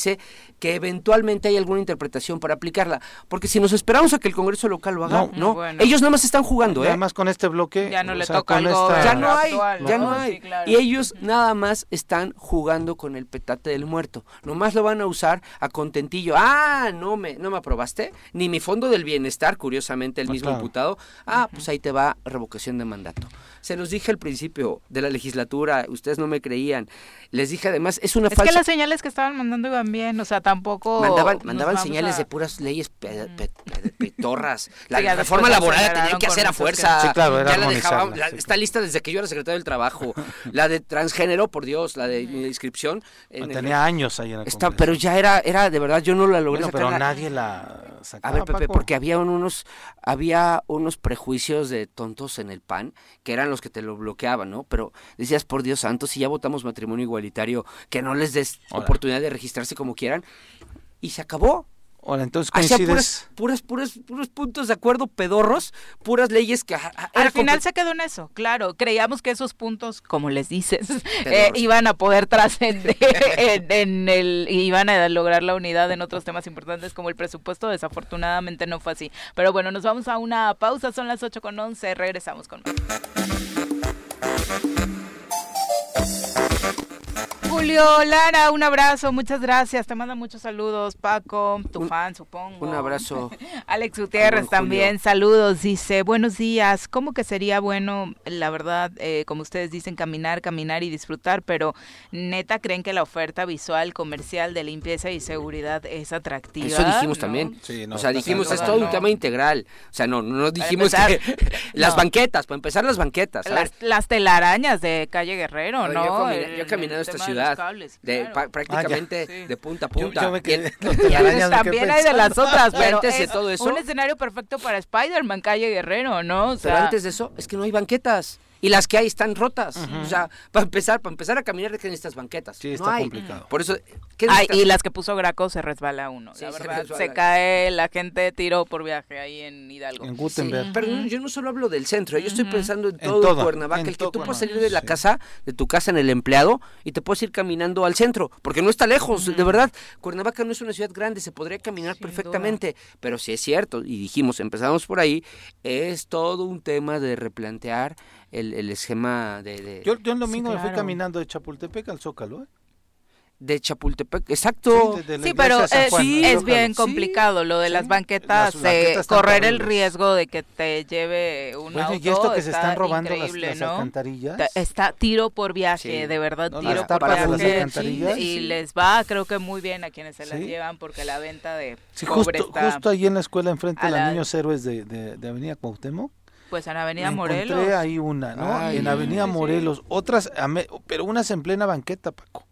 que eventualmente hay alguna interpretación para aplicarla. Porque si nos esperamos a que el Congreso local lo haga, No. no. Bueno. Ellos nada más están jugando, ¿eh? Además con este bloque Ya no le sea, toca algo esta- ya no hay, actual, ya ¿no? no hay. Sí, claro. Y ellos nada más están jugando con el petate del muerto. Nomás lo van a usar a contentillo. Ah, no me, no me aprobaste. Ni mi fondo del bienestar, curiosamente, el Ah, mismo claro. imputado. Ah, pues ahí te va revocación de mandato. Se los dije al principio de la legislatura, ustedes no me creían. Les dije además, es una Es falsa... que las señales que estaban mandando iban bien, o sea, tampoco... Mandaban, mandaban señales a- de puras leyes pe- pe- pe- petorras. [LAUGHS] La Sí, reforma laboral la tenían que hacer a fuerza. que- Sí, claro, era ya la dejaban, la- sí, está lista desde que yo era secretario del trabajo. [LAUGHS] La de transgénero, por Dios, la de inscripción. en el- Tenía años ahí en el está- pero ya era, era, de verdad, yo no la logré Bueno, sacar pero nadie la sacaba, a ver, Pepe, Paco. porque había unos, había unos prejuicios de tontos en el PAN, que eran los que te lo bloqueaban, ¿no? Pero decías, por Dios santo, si ya votamos matrimonio igualitario, que no les des oportunidad de registrarse como quieran. Y se acabó. Ahora, entonces coincides... puras, puras, puras, puros puntos de acuerdo pedorros, puras leyes que... Al final se quedó en eso, claro. Creíamos que esos puntos, como les dices, [LAUGHS] eh, iban a poder trascender [LAUGHS] en, en el, iban a lograr la unidad en otros temas importantes como el presupuesto. Desafortunadamente no fue así. Pero bueno, nos vamos a una pausa. Son las 8 con 11. Regresamos con más. Julio Lara, un abrazo, muchas gracias. Te manda muchos saludos, Paco, tu Un- fan, supongo. Un abrazo. [LAUGHS] Alex Gutiérrez Julio. también, saludos, dice, buenos días, ¿cómo que sería bueno, la verdad, eh, como ustedes dicen, caminar, caminar y disfrutar, pero neta creen que la oferta visual, comercial de limpieza y seguridad es atractiva? Eso dijimos ¿No? también. Sí, no, o sea, dijimos, es todo un tema integral. O sea, no, no dijimos empezar, que... [LAUGHS] las banquetas, para empezar las banquetas. Las, las telarañas de calle Guerrero, ¿no? Yo, he caminado esta ciudad cables, de, claro. pa- prácticamente Sí. de punta a punta. yo quedé- [LAUGHS] También hay de las otras, pero antes de es todo eso- un escenario perfecto para Spider-Man, calle Guerrero, ¿no? O Pero antes de eso, es que no hay banquetas. Y las que hay están rotas. O sea, para empezar, para empezar a caminar de que necesitas banquetas. Sí, no está hay. complicado. Por eso, ¿qué Ay, necesitas? y las que puso Graco se resbala uno, Sí, la se verdad. resbala. Se cae, la gente tiró por viaje ahí en Hidalgo. En Sí, Gutenberg. pero yo no solo hablo del centro, yo estoy pensando en En todo Cuernavaca, en el que todo tú puedes salir de la sí. casa, de tu casa en el empleado, y te puedes ir caminando al centro, porque no está lejos, de verdad. Cuernavaca no es una ciudad grande, se podría caminar Sin perfectamente, pero si es cierto, y dijimos, empezamos por ahí, es todo un tema de replantear el, el esquema de, de, Yo, yo el domingo me fui claro. caminando de Chapultepec al Zócalo, ¿eh? de Chapultepec, exacto. Sí, de la Sí, pero de Juan, sí, es bien sí, complicado lo de sí. las banquetas, Las eh, banquetas están correr el riesgo de que te lleve un Bueno, auto. y esto que se está están robando las, las ¿no? alcantarillas. Ta- Está tiro por viaje, Sí. de verdad, No, tiro por de viaje. alcantarillas. Y les va, creo que muy bien a quienes se las Sí. llevan, porque la venta de Sí, cobre justo, está, justo ahí en la escuela enfrente de la- los niños héroes de, de, de Avenida Cuauhtémoc. Pues en Avenida me Morelos. encontré ahí una, ¿no? Ay, en Avenida sí, sí. Morelos. Otras, pero unas en plena banqueta, Paco.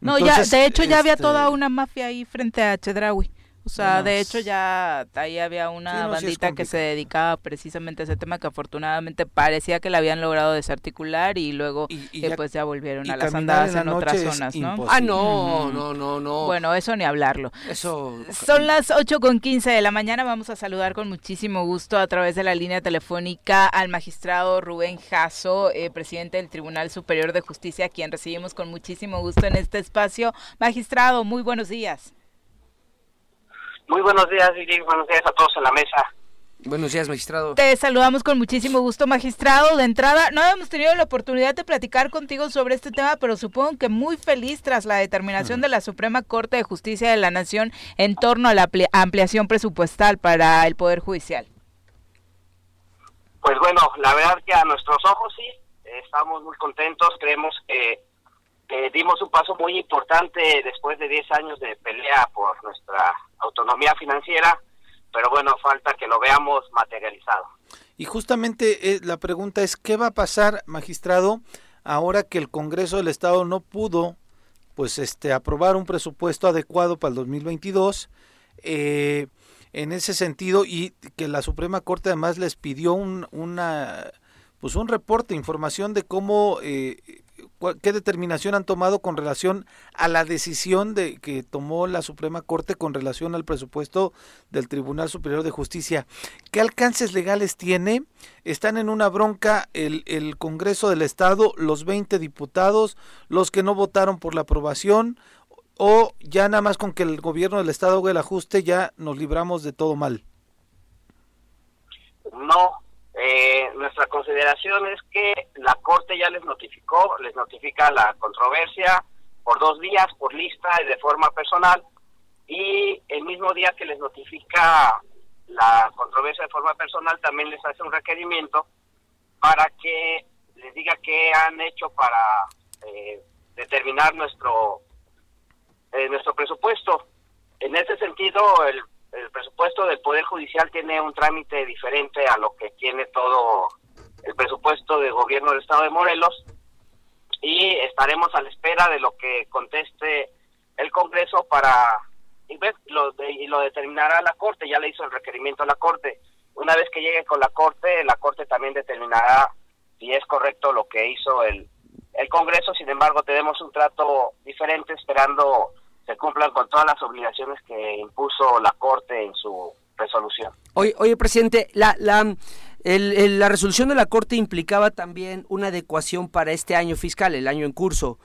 No, Entonces, ya, de hecho ya había este, toda una mafia ahí frente a Chedraui. O sea, de hecho ya ahí había una bandita que se dedicaba precisamente a ese tema que afortunadamente parecía que la habían logrado desarticular y luego eh, pues ya volvieron a las andadas en, otras zonas, ¿no? Ah, no, no, no, no. Bueno, eso ni hablarlo. Eso. Son las 8 con 15 de la mañana. Vamos a saludar con muchísimo gusto a través de la línea telefónica al magistrado Rubén Jasso, eh, presidente del Tribunal Superior de Justicia, quien recibimos con muchísimo gusto en este espacio. Magistrado, muy buenos días. Muy buenos días, Buenos días a todos en la mesa. Buenos días, magistrado. Te saludamos con muchísimo gusto, magistrado. De entrada, no habíamos tenido la oportunidad de platicar contigo sobre este tema, pero supongo que muy feliz tras la determinación de la Suprema Corte de Justicia de la Nación en torno a la ampliación presupuestal para el Poder Judicial. Pues bueno, la verdad que a nuestros ojos sí, estamos muy contentos, creemos que dimos un paso muy importante después de 10 años de pelea por nuestra autonomía financiera, pero bueno, falta que lo veamos materializado. Y justamente eh, la pregunta es, ¿qué va a pasar, magistrado, ahora que el Congreso del Estado no pudo pues este aprobar un presupuesto adecuado para el 2022? Eh, en ese sentido y que la Suprema Corte además les pidió un, una pues un reporte, información de cómo eh, qué determinación han tomado con relación a la decisión de que tomó la Suprema Corte con relación al presupuesto del Tribunal Superior de Justicia. ¿Qué alcances legales tiene? Están en una bronca el, el Congreso del Estado, los 20 diputados, los que no votaron por la aprobación, o ya nada más con que el gobierno del Estado haga el ajuste ya nos libramos de todo mal. No, eh, nuestra consideración es que la Corte ya les notificó, les notifica la controversia por dos días, por lista y de forma personal, y el mismo día que les notifica la controversia de forma personal, también les hace un requerimiento para que les diga qué han hecho para eh, determinar nuestro eh, nuestro presupuesto. En ese sentido, el el presupuesto del Poder Judicial tiene un trámite diferente a lo que tiene todo el presupuesto del gobierno del Estado de Morelos y estaremos a la espera de lo que conteste el Congreso para y, lo, y lo determinará la Corte, ya le hizo el requerimiento a la Corte. Una vez que llegue con la Corte, la Corte también determinará si es correcto lo que hizo el, el Congreso, sin embargo tenemos un trato diferente esperando se cumplan con todas las obligaciones que impuso la Corte en su resolución. Oye, oye presidente, la, la, la resolución de la Corte implicaba también una adecuación para este año fiscal, el año en curso.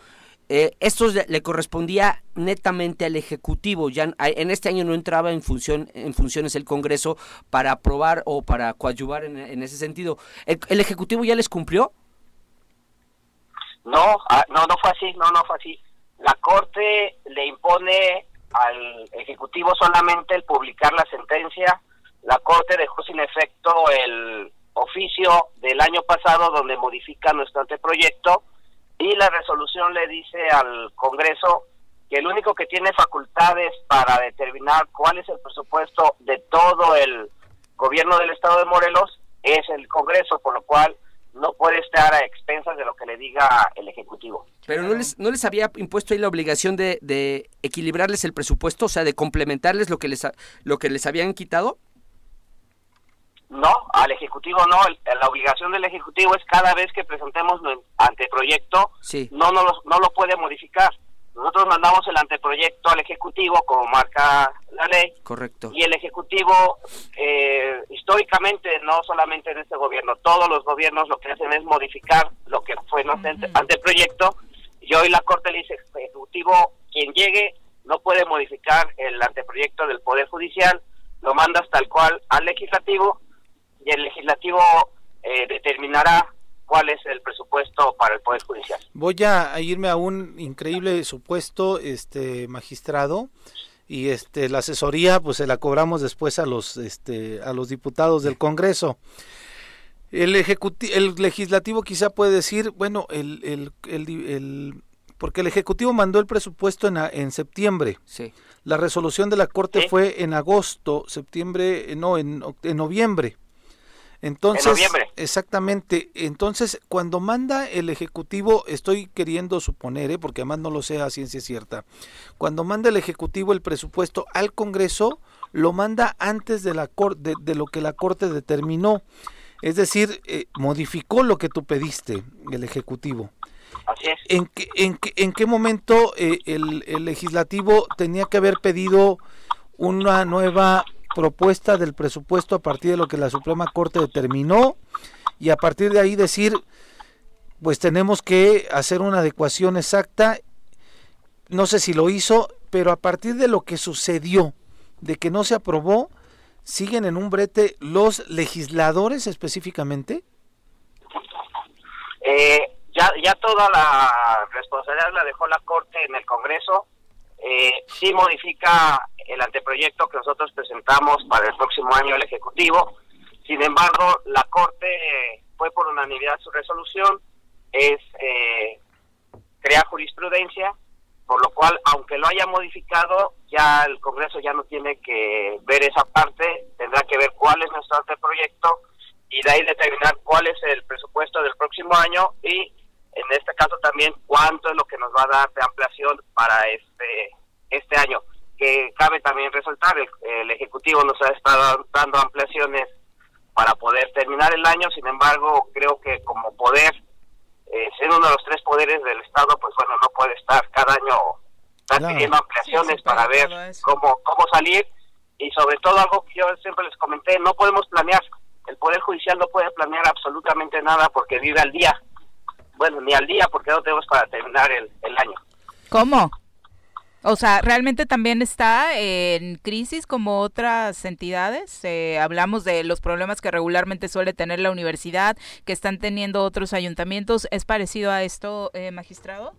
Eh, esto le correspondía netamente al Ejecutivo. Ya en este año no entraba en función en funciones el Congreso para aprobar o para coadyuvar en, ese sentido. ¿El, Ejecutivo ya les cumplió? No, ah, no, no fue así, no, no fue así la Corte le impone al Ejecutivo solamente el publicar la sentencia. La Corte dejó sin efecto el oficio del año pasado donde modifica nuestro anteproyecto y la resolución le dice al Congreso que el único que tiene facultades para determinar cuál es el presupuesto de todo el gobierno del Estado de Morelos es el Congreso, por lo cual no puede estar a expensas de lo que le diga el Ejecutivo. Pero no les, no les había impuesto ahí la obligación de, de equilibrarles el presupuesto, o sea, de complementarles lo que les, lo que les habían quitado. No, al Ejecutivo no. la obligación del Ejecutivo es cada vez que presentemos un anteproyecto, sí. no, no, no lo puede modificar. Nosotros mandamos el anteproyecto al Ejecutivo, como marca la ley. Correcto. Y el Ejecutivo, eh, históricamente, no solamente en este gobierno, todos los gobiernos lo que hacen es modificar lo que fue en el anteproyecto. Y hoy la Corte le dice, Ejecutivo, quien llegue, no puede modificar el anteproyecto del Poder Judicial, lo mandas tal cual al Legislativo y el Legislativo eh, determinará cuál es el presupuesto para el Poder Judicial. Voy a irme a un increíble supuesto, este magistrado, y este la asesoría pues se la cobramos después a los este a los diputados del Congreso. El el legislativo quizá puede decir, bueno, el, el, el, porque el ejecutivo mandó el presupuesto en, en septiembre. Sí. La resolución de la corte fue en agosto, septiembre, no, en, en noviembre. Entonces, En noviembre. exactamente. Entonces, cuando manda el Ejecutivo, estoy queriendo suponer, ¿eh? porque además no lo sé a ciencia cierta, cuando manda el Ejecutivo el presupuesto al Congreso, lo manda antes de, la cor- de, de lo que la Corte determinó. Es decir, eh, modificó lo que tú pediste, el Ejecutivo. Así es. ¿En qué, en qué, en qué momento eh, el, el legislativo tenía que haber pedido una nueva propuesta del presupuesto a partir de lo que la Suprema Corte determinó y a partir de ahí decir, pues tenemos que hacer una adecuación exacta? No sé si lo hizo, pero a partir de lo que sucedió, de que no se aprobó, siguen en un brete los legisladores específicamente. Eh, ya, ya toda la responsabilidad la dejó la Corte en el Congreso. Eh, sí modifica el anteproyecto que nosotros presentamos para el próximo año el Ejecutivo. Sin embargo, la Corte fue por unanimidad su resolución, es eh, crear jurisprudencia, por lo cual, aunque lo haya modificado, ya el Congreso ya no tiene que ver esa parte, tendrá que ver cuál es nuestro anteproyecto y de ahí determinar cuál es el presupuesto del próximo año y en este caso también cuánto es lo que nos va a dar de ampliación para este este año. Que cabe también resaltar el, el ejecutivo nos ha estado dando ampliaciones para poder terminar el año. Sin embargo creo que como poder eh, ser uno de los tres poderes del estado pues bueno no puede estar cada año estar Claro. pidiendo ampliaciones Sí, sí, para para ver cómo cómo salir. Y sobre todo algo que yo siempre les comenté no podemos planear. El poder judicial no puede planear absolutamente nada porque vive al día bueno ni al día porque no tenemos para terminar el, el año ¿Cómo? O sea, ¿realmente también está en crisis como otras entidades? Eh, hablamos de los problemas que regularmente suele tener la universidad, que están teniendo otros ayuntamientos. ¿Es parecido a esto, eh, magistrado?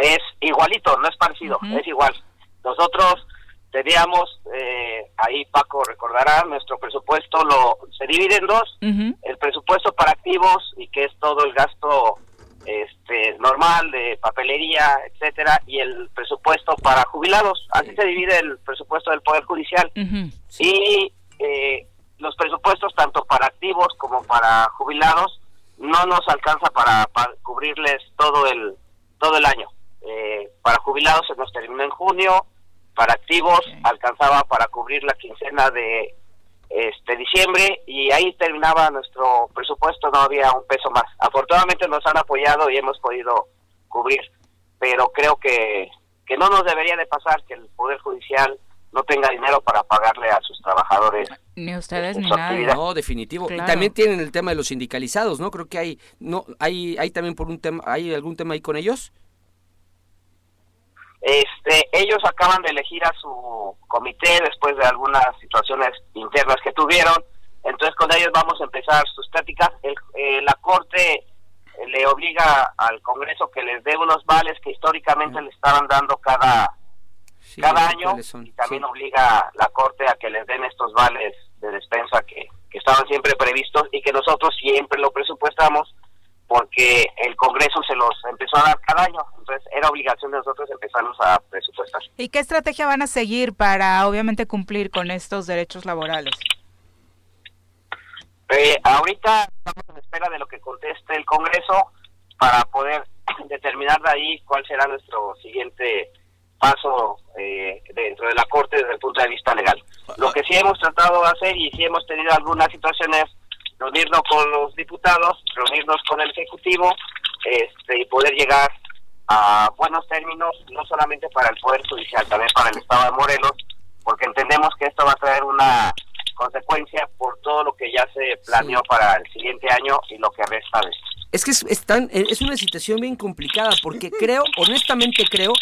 es igualito, no es parecido, es igual. Nosotros teníamos, eh, ahí Paco recordará, nuestro presupuesto lo se divide en dos, el presupuesto para activos y que es todo el gasto este normal de papelería, etcétera, y el presupuesto para jubilados. Así se divide el presupuesto del Poder Judicial. Y eh, los presupuestos tanto para activos como para jubilados no nos alcanza para, para cubrirles todo el todo el año. Eh, para jubilados se nos terminó en junio para activos alcanzaba para cubrir la quincena de este diciembre y ahí terminaba nuestro presupuesto no había un peso más afortunadamente nos han apoyado y hemos podido cubrir pero creo que que no nos debería de pasar que el poder judicial no tenga dinero para pagarle a sus trabajadores Ni ustedes ni nadie. actividad. No, definitivo. Claro. Y también tienen el tema de los sindicalizados, ¿no? Creo que hay, no, hay, hay también por un tema, hay algún tema ahí con ellos. Este, ellos acaban de elegir a su comité después de algunas situaciones internas que tuvieron. Entonces con ellos vamos a empezar sus pláticas. El- eh, la Corte eh, le obliga al Congreso que les dé unos vales que históricamente le estaban dando cada, Sí, cada año y también Sí. obliga la Corte a que les den estos vales de despensa que, que estaban siempre previstos y que nosotros siempre lo presupuestamos porque el Congreso se los empezó a dar cada año, entonces era obligación de nosotros empezarlos a presupuestar. ¿Y qué estrategia van a seguir para, obviamente, cumplir con estos derechos laborales? Eh, ahorita estamos en espera de lo que conteste el Congreso para poder [CLEARS THROAT] determinar de ahí cuál será nuestro siguiente paso eh, dentro de la Corte desde el punto de vista legal. Lo que sí hemos tratado de hacer y sí hemos tenido algunas situaciones, reunirnos con los diputados, reunirnos con el Ejecutivo este, y poder llegar a buenos términos, no solamente para el Poder Judicial, también para el Estado de Morelos, porque entendemos que esto va a traer una consecuencia por todo lo que ya se planeó para el siguiente año y lo que resta de Es que es, es tan- es una situación bien complicada porque [LAUGHS] creo, honestamente creo,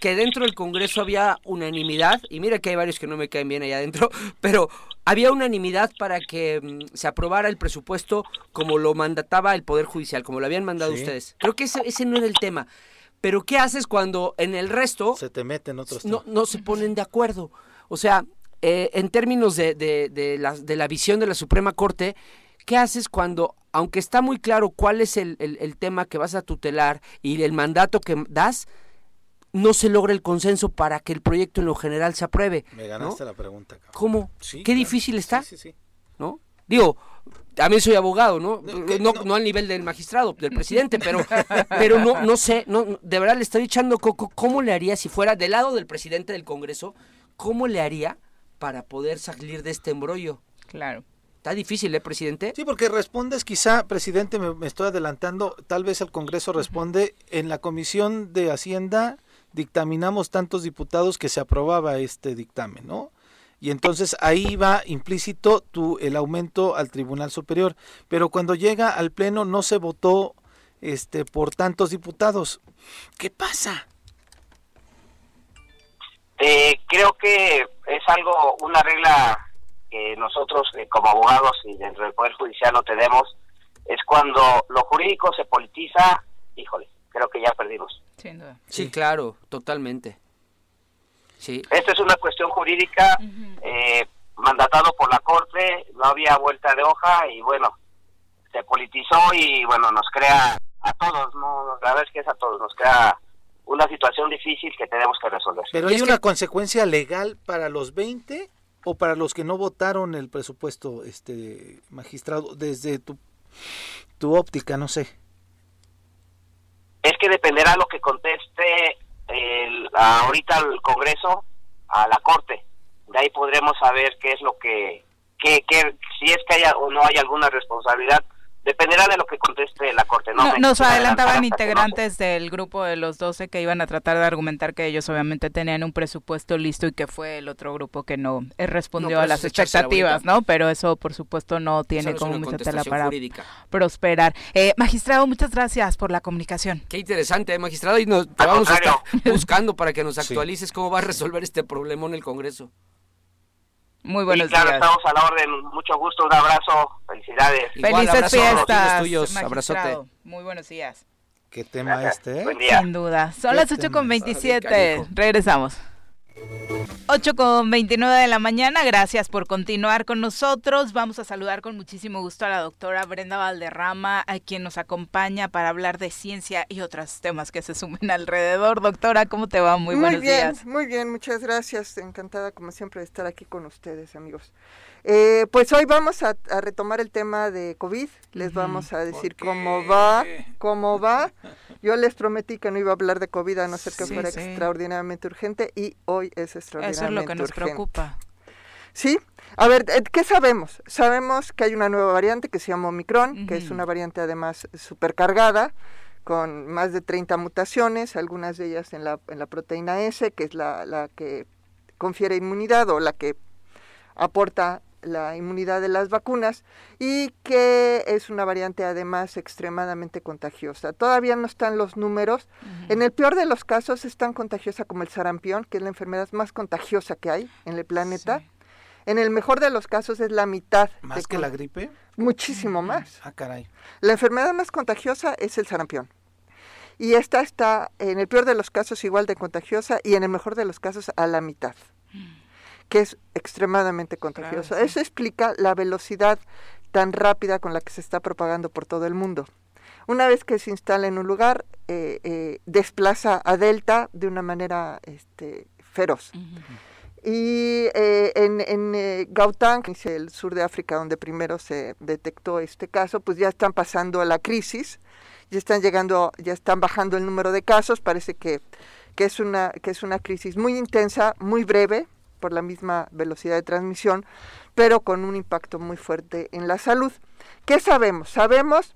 que dentro del Congreso había unanimidad, y mira que hay varios que no me caen bien allá adentro, [LAUGHS] pero había unanimidad para que mm, se aprobara el presupuesto como lo mandataba el Poder Judicial, como lo habían mandado Sí. ustedes. Creo que ese, ese no era el tema. Pero ¿qué haces cuando en el resto Se te meten otros no, temas. no se ponen de acuerdo. O sea, eh, en términos de, de, de la, de la visión de la Suprema Corte, ¿qué haces cuando, aunque está muy claro cuál es el, el- el tema que vas a tutelar y el mandato que das, no se logra el consenso para que el proyecto en lo general se apruebe? Me ¿no? ganaste la pregunta, cabrón. ¿Cómo? Sí, ¿Qué claro. difícil está? Sí, sí, sí. ¿no? Digo, también soy abogado, ¿no? No, no, al nivel del magistrado, del presidente, pero, [LAUGHS] pero no, no sé, no, de verdad le estoy echando coco, ¿cómo le haría si fuera del lado del presidente del Congreso? ¿Cómo le haría para poder salir de este embrollo? Claro. Está difícil, ¿eh, presidente? Sí, porque respondes quizá, presidente, me, estoy adelantando, tal vez el Congreso responde, en la Comisión de Hacienda dictaminamos tantos diputados que se aprobaba este dictamen, ¿no? Y entonces ahí va implícito tu, el aumento al Tribunal Superior. Pero cuando llega al Pleno no se votó este, por tantos diputados. ¿Qué pasa? Eh, creo que es algo, una regla que nosotros eh, como abogados y dentro del Poder Judicial no tenemos, es cuando lo jurídico se politiza, híjole, creo que ya perdimos. Sí, claro, totalmente. Sí. Esta es una cuestión jurídica eh, mandatado por la Corte, no había vuelta de hoja y bueno, se politizó y bueno, nos crea a todos, no, la verdad es que es a todos, nos crea una situación difícil que tenemos que resolver. Pero hay una consecuencia legal para los 20 o para los que no votaron el presupuesto, este magistrado, desde tu, tu óptica, no sé. Es que dependerá lo que conteste el, ahorita el Congreso a la Corte. De ahí podremos saber qué es lo que, que, que si es que haya o no hay alguna responsabilidad dependerá de lo que conteste la Corte. No, nos adelantaban integrantes del grupo de los 12 que iban a tratar de argumentar que ellos obviamente tenían un presupuesto listo y que fue el otro grupo que no eh, respondió a las expectativas, ¿no? Pero eso, por supuesto, no tiene como mucha tela para prosperar. Eh, magistrado, muchas gracias por la comunicación. Qué interesante, ¿eh, magistrado, y nos vamos a estar buscando para que nos actualices cómo va a resolver este problema en el Congreso. Muy buenos claro, estamos a la orden. Mucho gusto, un abrazo. Felicidades. Felices fiestas. Tuyos. Abrazote. Muy buenos días. ¿Qué tema este? Buen día. Sin duda. Son las 8 con 27. Regresamos. 8 con 29 de la mañana, gracias por continuar con nosotros. Vamos a saludar con muchísimo gusto a la doctora Brenda Valderrama, a quien nos acompaña para hablar de ciencia y otros temas que se sumen alrededor. Doctora, ¿cómo te va? Muy, muy buenos bien, días. Muy bien, muchas gracias. Encantada, como siempre, de estar aquí con ustedes, amigos. Eh, pues hoy vamos a, retomar el tema de COVID. Les vamos a decir cómo va, [LAUGHS] cómo va. Yo les prometí que no iba a hablar de COVID a no ser que fuera extraordinariamente urgente y hoy es extraordinariamente Eso es lo que nos preocupa. Sí, a ver, eh, ¿qué sabemos? Sabemos que hay una nueva variante que se llama Omicron, que es una variante además supercargada, con más de 30 mutaciones, algunas de ellas en la, en la proteína S, que es la, la que confiere inmunidad o la que aporta la inmunidad de las vacunas y que es una variante además extremadamente contagiosa. Todavía no están los números. En el peor de los casos es tan contagiosa como el sarampión, que es la enfermedad más contagiosa que hay en el planeta. En el mejor de los casos es la mitad. ¿Más que la gripe? Muchísimo más. Ah, caray. La enfermedad más contagiosa es el sarampión. Y esta está, en el peor de los casos, igual de contagiosa y en el mejor de los casos a la mitad que es extremadamente contagioso. Eso explica la velocidad tan rápida con la que se está propagando por todo el mundo. Una vez que se instala en un lugar, eh, eh, desplaza a Delta de una manera este, feroz. Y eh, en, en Gauteng, el sur de África, donde primero se detectó este caso, pues ya están pasando a la crisis, ya están llegando, ya están bajando el número de casos, parece que, que, es, una, que es una crisis muy intensa, muy breve, por la misma velocidad de transmisión, pero con un impacto muy fuerte en la salud. ¿Qué sabemos? Sabemos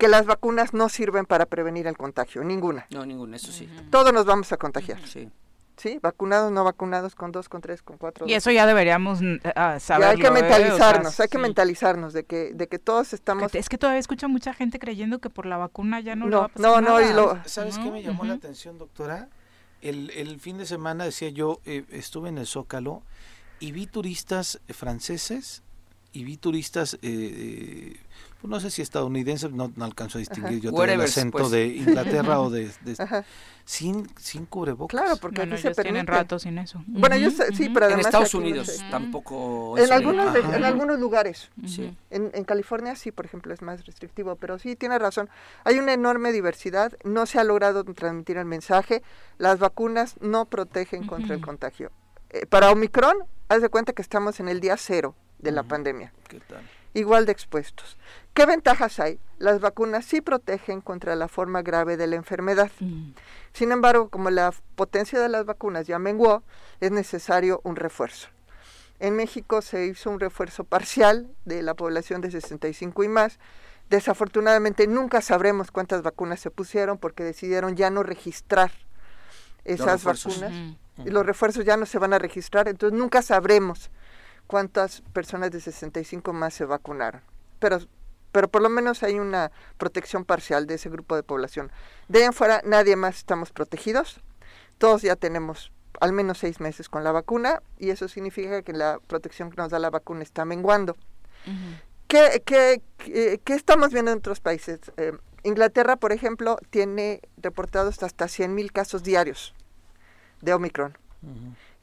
que las vacunas no sirven para prevenir el contagio, ninguna. No, ninguna, eso sí. Todos nos vamos a contagiar. Sí. ¿Sí? Vacunados, no vacunados, con dos, con tres, con cuatro. Y eso ya deberíamos uh, saberlo. hay que ¿eh? mentalizarnos, hay que mentalizarnos de que, de que todos estamos... Es que todavía escucho mucha gente creyendo que por la vacuna ya no, le va a pasar no, No, no, ¿Sabes qué me llamó la atención, doctora? El, el fin de semana, decía yo, eh, estuve en el Zócalo y vi turistas franceses y vi turistas, eh, pues no sé si estadounidenses, no, no alcanzo a distinguir yo el acento pues. de Inglaterra o de, sin sin cubrebocas. Claro, porque no, se tienen rato sin eso. Bueno, ellos sí, pero además en Estados Unidos tampoco. En algunos en algunos lugares. Sí. En, en, California sí, por ejemplo, es más restrictivo, pero sí tiene razón. Hay una enorme diversidad, no se ha logrado transmitir el mensaje. Las vacunas no protegen contra el contagio. Eh, para Omicron, haz de cuenta que estamos en el día cero de la pandemia. ¿Qué tal? Igual de expuestos. ¿Qué ventajas hay? Las vacunas sí protegen contra la forma grave de la enfermedad. Mm. Sin embargo, como la potencia de las vacunas ya menguó, es necesario un refuerzo. En México se hizo un refuerzo parcial de la población de 65 y más. Desafortunadamente nunca sabremos cuántas vacunas se pusieron porque decidieron ya no registrar esas vacunas. Y los refuerzos ya no se van a registrar, entonces nunca sabremos cuántas personas de 65 más se vacunaron. Pero, pero por lo menos hay una protección parcial de ese grupo de población. De ahí en fuera, nadie más estamos protegidos. Todos ya tenemos al menos seis meses con la vacuna y eso significa que la protección que nos da la vacuna está menguando. ¿Qué, qué, qué- qué estamos viendo en otros países? Eh, Inglaterra, por ejemplo, tiene reportados hasta 100.000 casos diarios de Omicron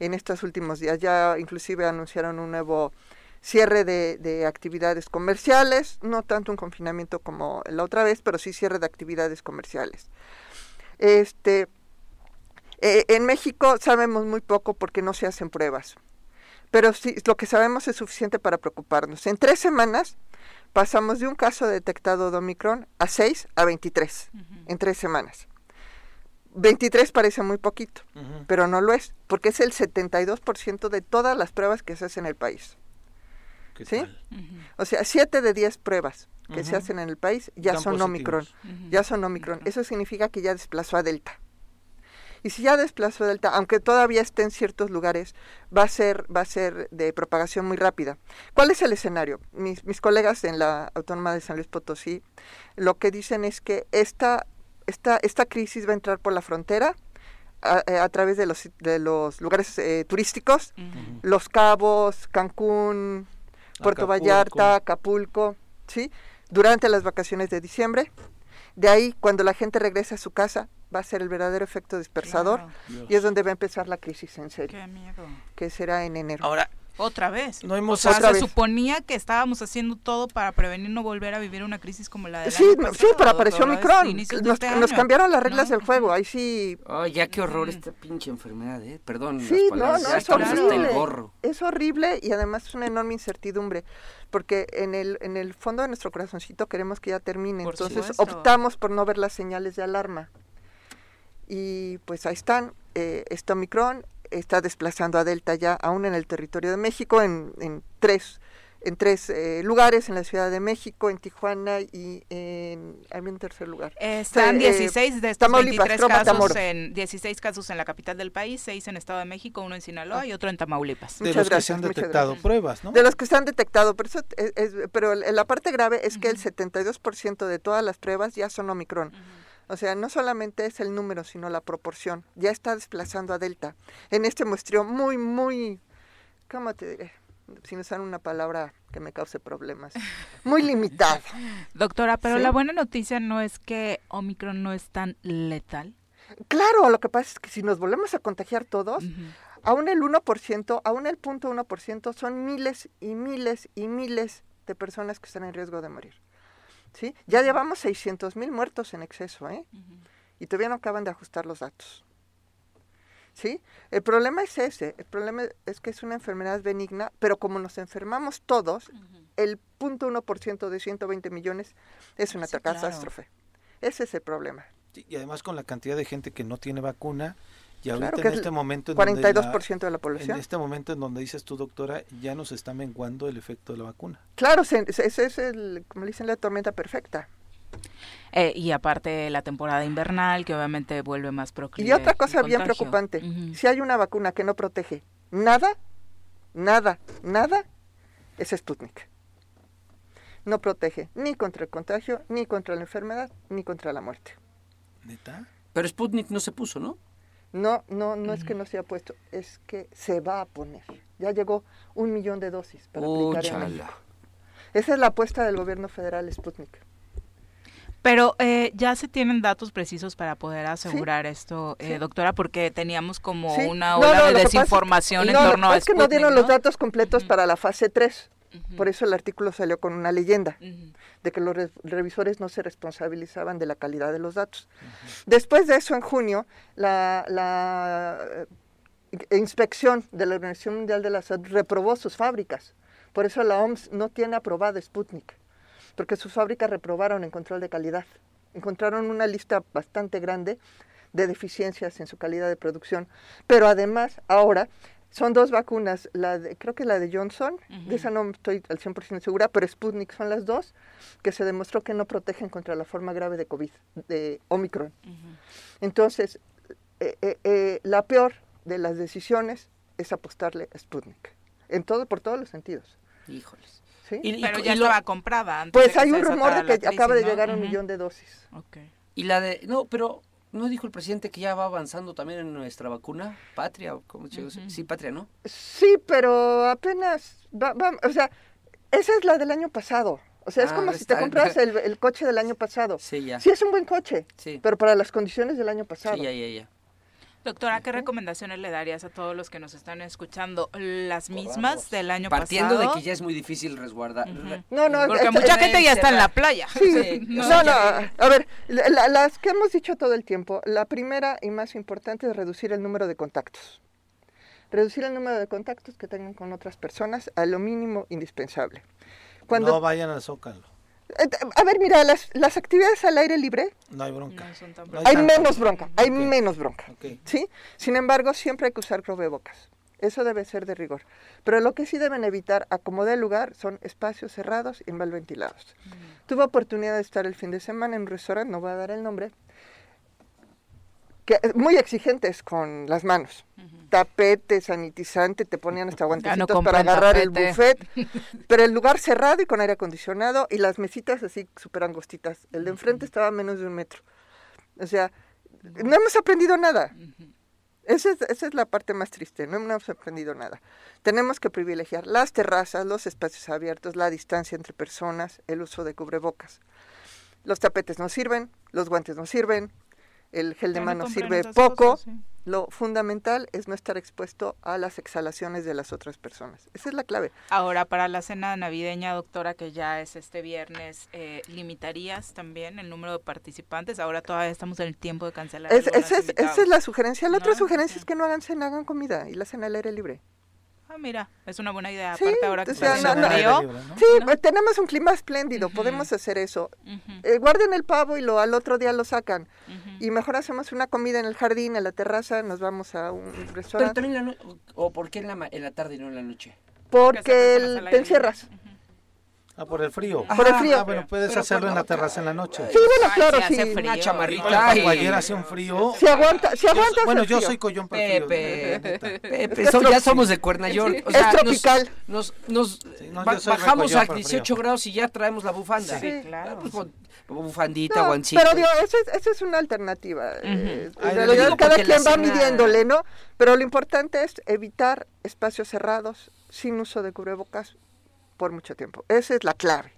en estos últimos días. Ya inclusive anunciaron un nuevo cierre de, de actividades comerciales, no tanto un confinamiento como la otra vez, pero sí cierre de actividades comerciales. Este, eh, en México sabemos muy poco porque no se hacen pruebas, pero sí, lo que sabemos es suficiente para preocuparnos. En tres semanas pasamos de un caso detectado de Omicron a 6 a 23, en tres semanas. 23 parece muy poquito, pero no lo es, porque es el 72% de todas las pruebas que se hacen en el país. ¿Qué ¿Sí? tal? O sea, 7 de 10 pruebas que se hacen en el país ya son positivos. Omicron. Ya son Omicron. Eso significa que ya desplazó a Delta. Y si ya desplazó a Delta, aunque todavía esté en ciertos lugares, va a ser, va a ser de propagación muy rápida. ¿Cuál es el escenario? Mis, mis colegas en la Autónoma de San Luis Potosí lo que dicen es que esta, esta, esta crisis va a entrar por la frontera a, eh, a través de los, de los lugares eh, turísticos, Los Cabos, Cancún, Puerto Acapulco. Vallarta, Acapulco, ¿sí? Durante las vacaciones de diciembre. De ahí, cuando la gente regrese a su casa, va a ser el verdadero efecto dispersador Claro. y es donde va a empezar la crisis en serio, Qué miedo. que será en enero. Ahora, Otra vez. no O hemos... sea, Otra se vez. suponía que estábamos haciendo todo para prevenir no volver a vivir una crisis como la de sí, no, sí, pero apareció Omicron. Nos, nos cambiaron las reglas del juego. Ahí sí, Ay, ya qué horror esta pinche enfermedad, ¿eh? Perdón Sí, las no, palabras, no, es estamos hasta el horrible. gorro. Es horrible y además es una enorme incertidumbre, porque en el, en el fondo de nuestro corazoncito queremos que ya termine, Por entonces supuesto. optamos por no ver las señales de alarma. Y pues ahí están, eh, este Omicron está desplazando a Delta ya aún en el territorio de México, en, en tres, en tres eh, lugares, en la Ciudad de México, en Tijuana y en, hay un tercer lugar. Están Eh, 16 de estos Tamaulipas, 23 creo casos Matamoros. en 16 casos en la capital del país, 6 en Estado de México, uno en Sinaloa y otro en Tamaulipas. de Muchas los que se han detectado pruebas, ¿no? De los que se han detectado, pero, eso es- es- pero el- la parte grave es que el 72% de todas las pruebas ya son Omicron. O sea, no solamente es el número, sino la proporción. Ya está desplazando a Delta. En este muestreo muy, muy, ¿cómo te diré? Sin usar una palabra que me cause problemas. [LAUGHS] Muy limitado. Doctora, pero Sí. la buena noticia no es que Omicron no es tan letal. Claro, lo que pasa es que si nos volvemos a contagiar todos, aún el 1%, aún el 0.1% son miles y miles y miles de personas que están en riesgo de morir. ¿Sí? Ya llevamos 600 mil muertos en exceso, ¿eh? Y todavía no acaban de ajustar los datos. ¿Sí? El problema es ese, el problema es que es una enfermedad benigna, pero como nos enfermamos todos, el 0.1% de 120 millones es una Sí, claro. catástrofe. Ese es el problema. Sí, Y además con la cantidad de gente que no tiene vacuna, y ahorita Claro que en es este momento... En 42% de la población. En este momento en donde dices tú, doctora, ya nos está menguando el efecto de la vacuna. Claro, se- ese es el, como le dicen, la tormenta perfecta. Eh, y aparte la temporada invernal, que obviamente vuelve más proclive. Y otra cosa bien contagio. preocupante, si hay una vacuna que no protege nada, nada, nada, es Sputnik. No protege ni contra el contagio, ni contra la enfermedad, ni contra la muerte. ¿Neta? Pero Sputnik no se puso, ¿no? No, no, no es que no se ha puesto, es que se va a poner. Ya llegó un millón de dosis para aplicar en Úchala. México. Esa es la apuesta del gobierno federal Sputnik. Pero eh, ya se tienen datos precisos para poder asegurar esto, eh, Sí. doctora, porque teníamos como Sí. una ola no, de es que- desinformación en no, torno a pasa es que no Sputnik, dieron los datos completos para la fase 3. Por eso el artículo salió con una leyenda. De que los re- revisores no se responsabilizaban de la calidad de los datos. Después de eso, en junio, la, la, eh, inspección de la Organización Mundial de la Salud reprobó sus fábricas Por eso la OMS no tiene aprobado Sputnik, porque sus fábricas reprobaron en control de calidad. Encontraron una lista bastante grande de deficiencias en su calidad de producción. Pero además, ahora son dos vacunas, la de, creo que la de Johnson, de esa no estoy al 100% segura, pero Sputnik son las dos, que se demostró que no protegen contra la forma grave de COVID, de Omicron. Entonces, eh, eh, eh, la peor de las decisiones es apostarle a Sputnik, en todo, por todos los sentidos. Híjoles. ¿sí? Y- y- Pero y ya lo- estaba comprada antes Pues de que hay un rumor de que acaba de llegar a un millón de dosis. Ok. Y la de, no, pero ¿no dijo el presidente que ya va avanzando también en nuestra vacuna? Patria, o cómo chicos? Ujú. Sí, Patria, ¿no? Sí, pero apenas, va, va- o sea, esa es la del año pasado. O sea, es Ah, como si te compras el, el coche del año [LAUGHS] pasado. Sí, ya. Sí, es un buen coche, Sí. pero para las condiciones del año pasado. Sí, ya, ya, ya. Doctora, ¿qué recomendaciones le darías a todos los que nos están escuchando? ¿Las mismas del año Partiendo pasado? de que ya es muy difícil resguardar. Ujú. No, no, Porque mucha gente ya está en la playa. Sí, [LAUGHS] no, no, ya- a ver, la- la- las que hemos dicho todo el tiempo, la primera y más importante es reducir el número de contactos. Reducir el número de contactos que tengan con otras personas a lo mínimo indispensable. Cuando, No vayan al Zócalo. Eh, a ver, mira, las, las actividades al aire libre No hay bronca. No son tan No hay menos bronca, hay menos bronca. ¿sí? Sin embargo, siempre hay que usar cubrebocas. Eso debe ser de rigor. Pero lo que sí deben evitar, a como dé lugar, son espacios cerrados y mal ventilados. Tuve oportunidad de estar el fin de semana en un restaurante, no voy a dar el nombre, que muy exigentes con las manos. Tapete, sanitizante, te ponían hasta guantecitos para agarrar el buffet. [LAUGHS] Pero el lugar cerrado y con aire acondicionado y las mesitas así súper angostitas. El de enfrente estaba a menos de un metro. O sea, no hemos aprendido nada. Esa es, esa es la parte más triste, no hemos aprendido nada. Tenemos que privilegiar las terrazas, los espacios abiertos, la distancia entre personas, el uso de cubrebocas. Los tapetes no sirven, los guantes no sirven, el gel de Ya mano sirve poco. cosas, sí. Lo fundamental es no estar expuesto a las exhalaciones de las otras personas. Esa es la clave. Ahora, para la cena navideña, doctora, que ya es este viernes, eh, ¿limitarías también el número de participantes? Ahora todavía estamos en el tiempo de cancelar. Es- esa, es, esa invitados. es la sugerencia. La otra sugerencia es que no hagan cena, hagan comida y la cena al aire libre. Ah, mira, es una buena idea. Sí, Aparte, ahora que o sea, no, no. Libre, ¿no? Sí, pues, tenemos un clima espléndido, podemos hacer eso. Eh, guarden el pavo y lo al otro día lo sacan. Y mejor hacemos una comida en el jardín, en la terraza, nos vamos a un Pero restaurante. también la no- ¿O por qué en la, ma- en la tarde y no en la noche? Porque Que se presta más el- te encierras. Ah, por el frío. Por el Ajá, frío. Ah, bueno, puedes Pero hacerlo en la terraza en la noche. Sí, bueno, Ay, claro, sí hace frío. Una chamarrita. Ayer hace un frío. Si aguanta, si Yo- aguantas bueno, yo soy collón para. Pepe. Pepe, so- ya somos de Cuernayork. o Es sea, tropical. Nos, nos, Sí, no, bajamos a para el 18 frío. grados y ya traemos la bufanda. Sí, Ah, claro. pues, bu- bufandita, No, guancito. pero digo, esa es, esa es una alternativa. eh, Ay, en lo realidad digo cada quien va midiéndole, ¿no? Pero lo importante es evitar espacios cerrados sin uso de cubrebocas por mucho tiempo. Esa es la clave.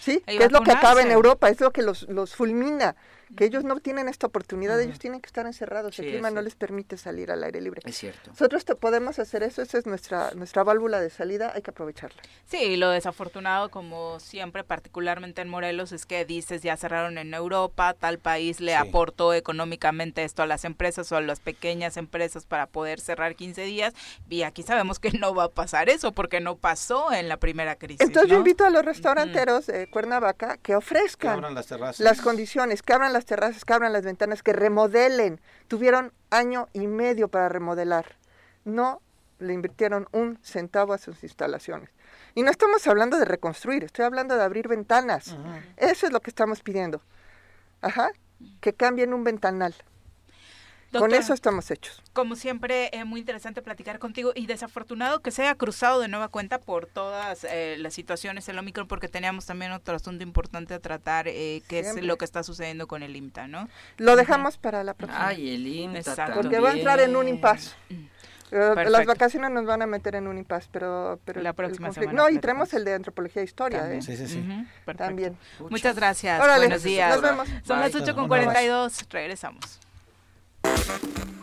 ¿Sí? Que es lo que acaba en. Europa, es lo que los, los fulmina, que ellos no tienen esta oportunidad, ellos tienen que estar encerrados, Sí, el clima no les permite salir al aire libre. Es cierto. Nosotros te podemos hacer eso, esa es nuestra, nuestra válvula de salida, hay que aprovecharla. Sí, lo desafortunado, como siempre, particularmente en Morelos, es que dices ya cerraron en Europa, tal país le Sí. aportó económicamente esto a las empresas o a las pequeñas empresas para poder cerrar 15 días, y aquí sabemos que no va a pasar eso porque no pasó en la primera crisis. Entonces yo ¿no? invito a los restauranteros de Cuernavaca que Que ofrezcan abran las terrazas. las condiciones, que abran las terrazas, que abran las ventanas, que remodelen. Tuvieron año y medio para remodelar. No le invirtieron un centavo a sus instalaciones. Y no estamos hablando de reconstruir, estoy hablando de abrir ventanas. Eso es lo que estamos pidiendo. Ajá, que cambien un ventanal. Con eso estamos hechos. Como siempre, es muy interesante platicar contigo y desafortunado que se haya cruzado de nueva cuenta por todas eh, las situaciones el Omicron, porque teníamos también otro asunto importante a tratar, eh, que es lo que está sucediendo con el IMTA, ¿no? Lo dejamos para la próxima. Ay, el INTA Exacto. porque va a entrar en un impasse. Eh, Perfecto. Las vacaciones nos van a meter en un impasse, pero, pero La próxima semana No, y traemos el de antropología e historia, También. ¿eh? Sí, sí, sí. También. Muchas gracias. Órale, Buenos días. nos vemos. Son Bye. las 8 con Un abrazo. 42. Regresamos.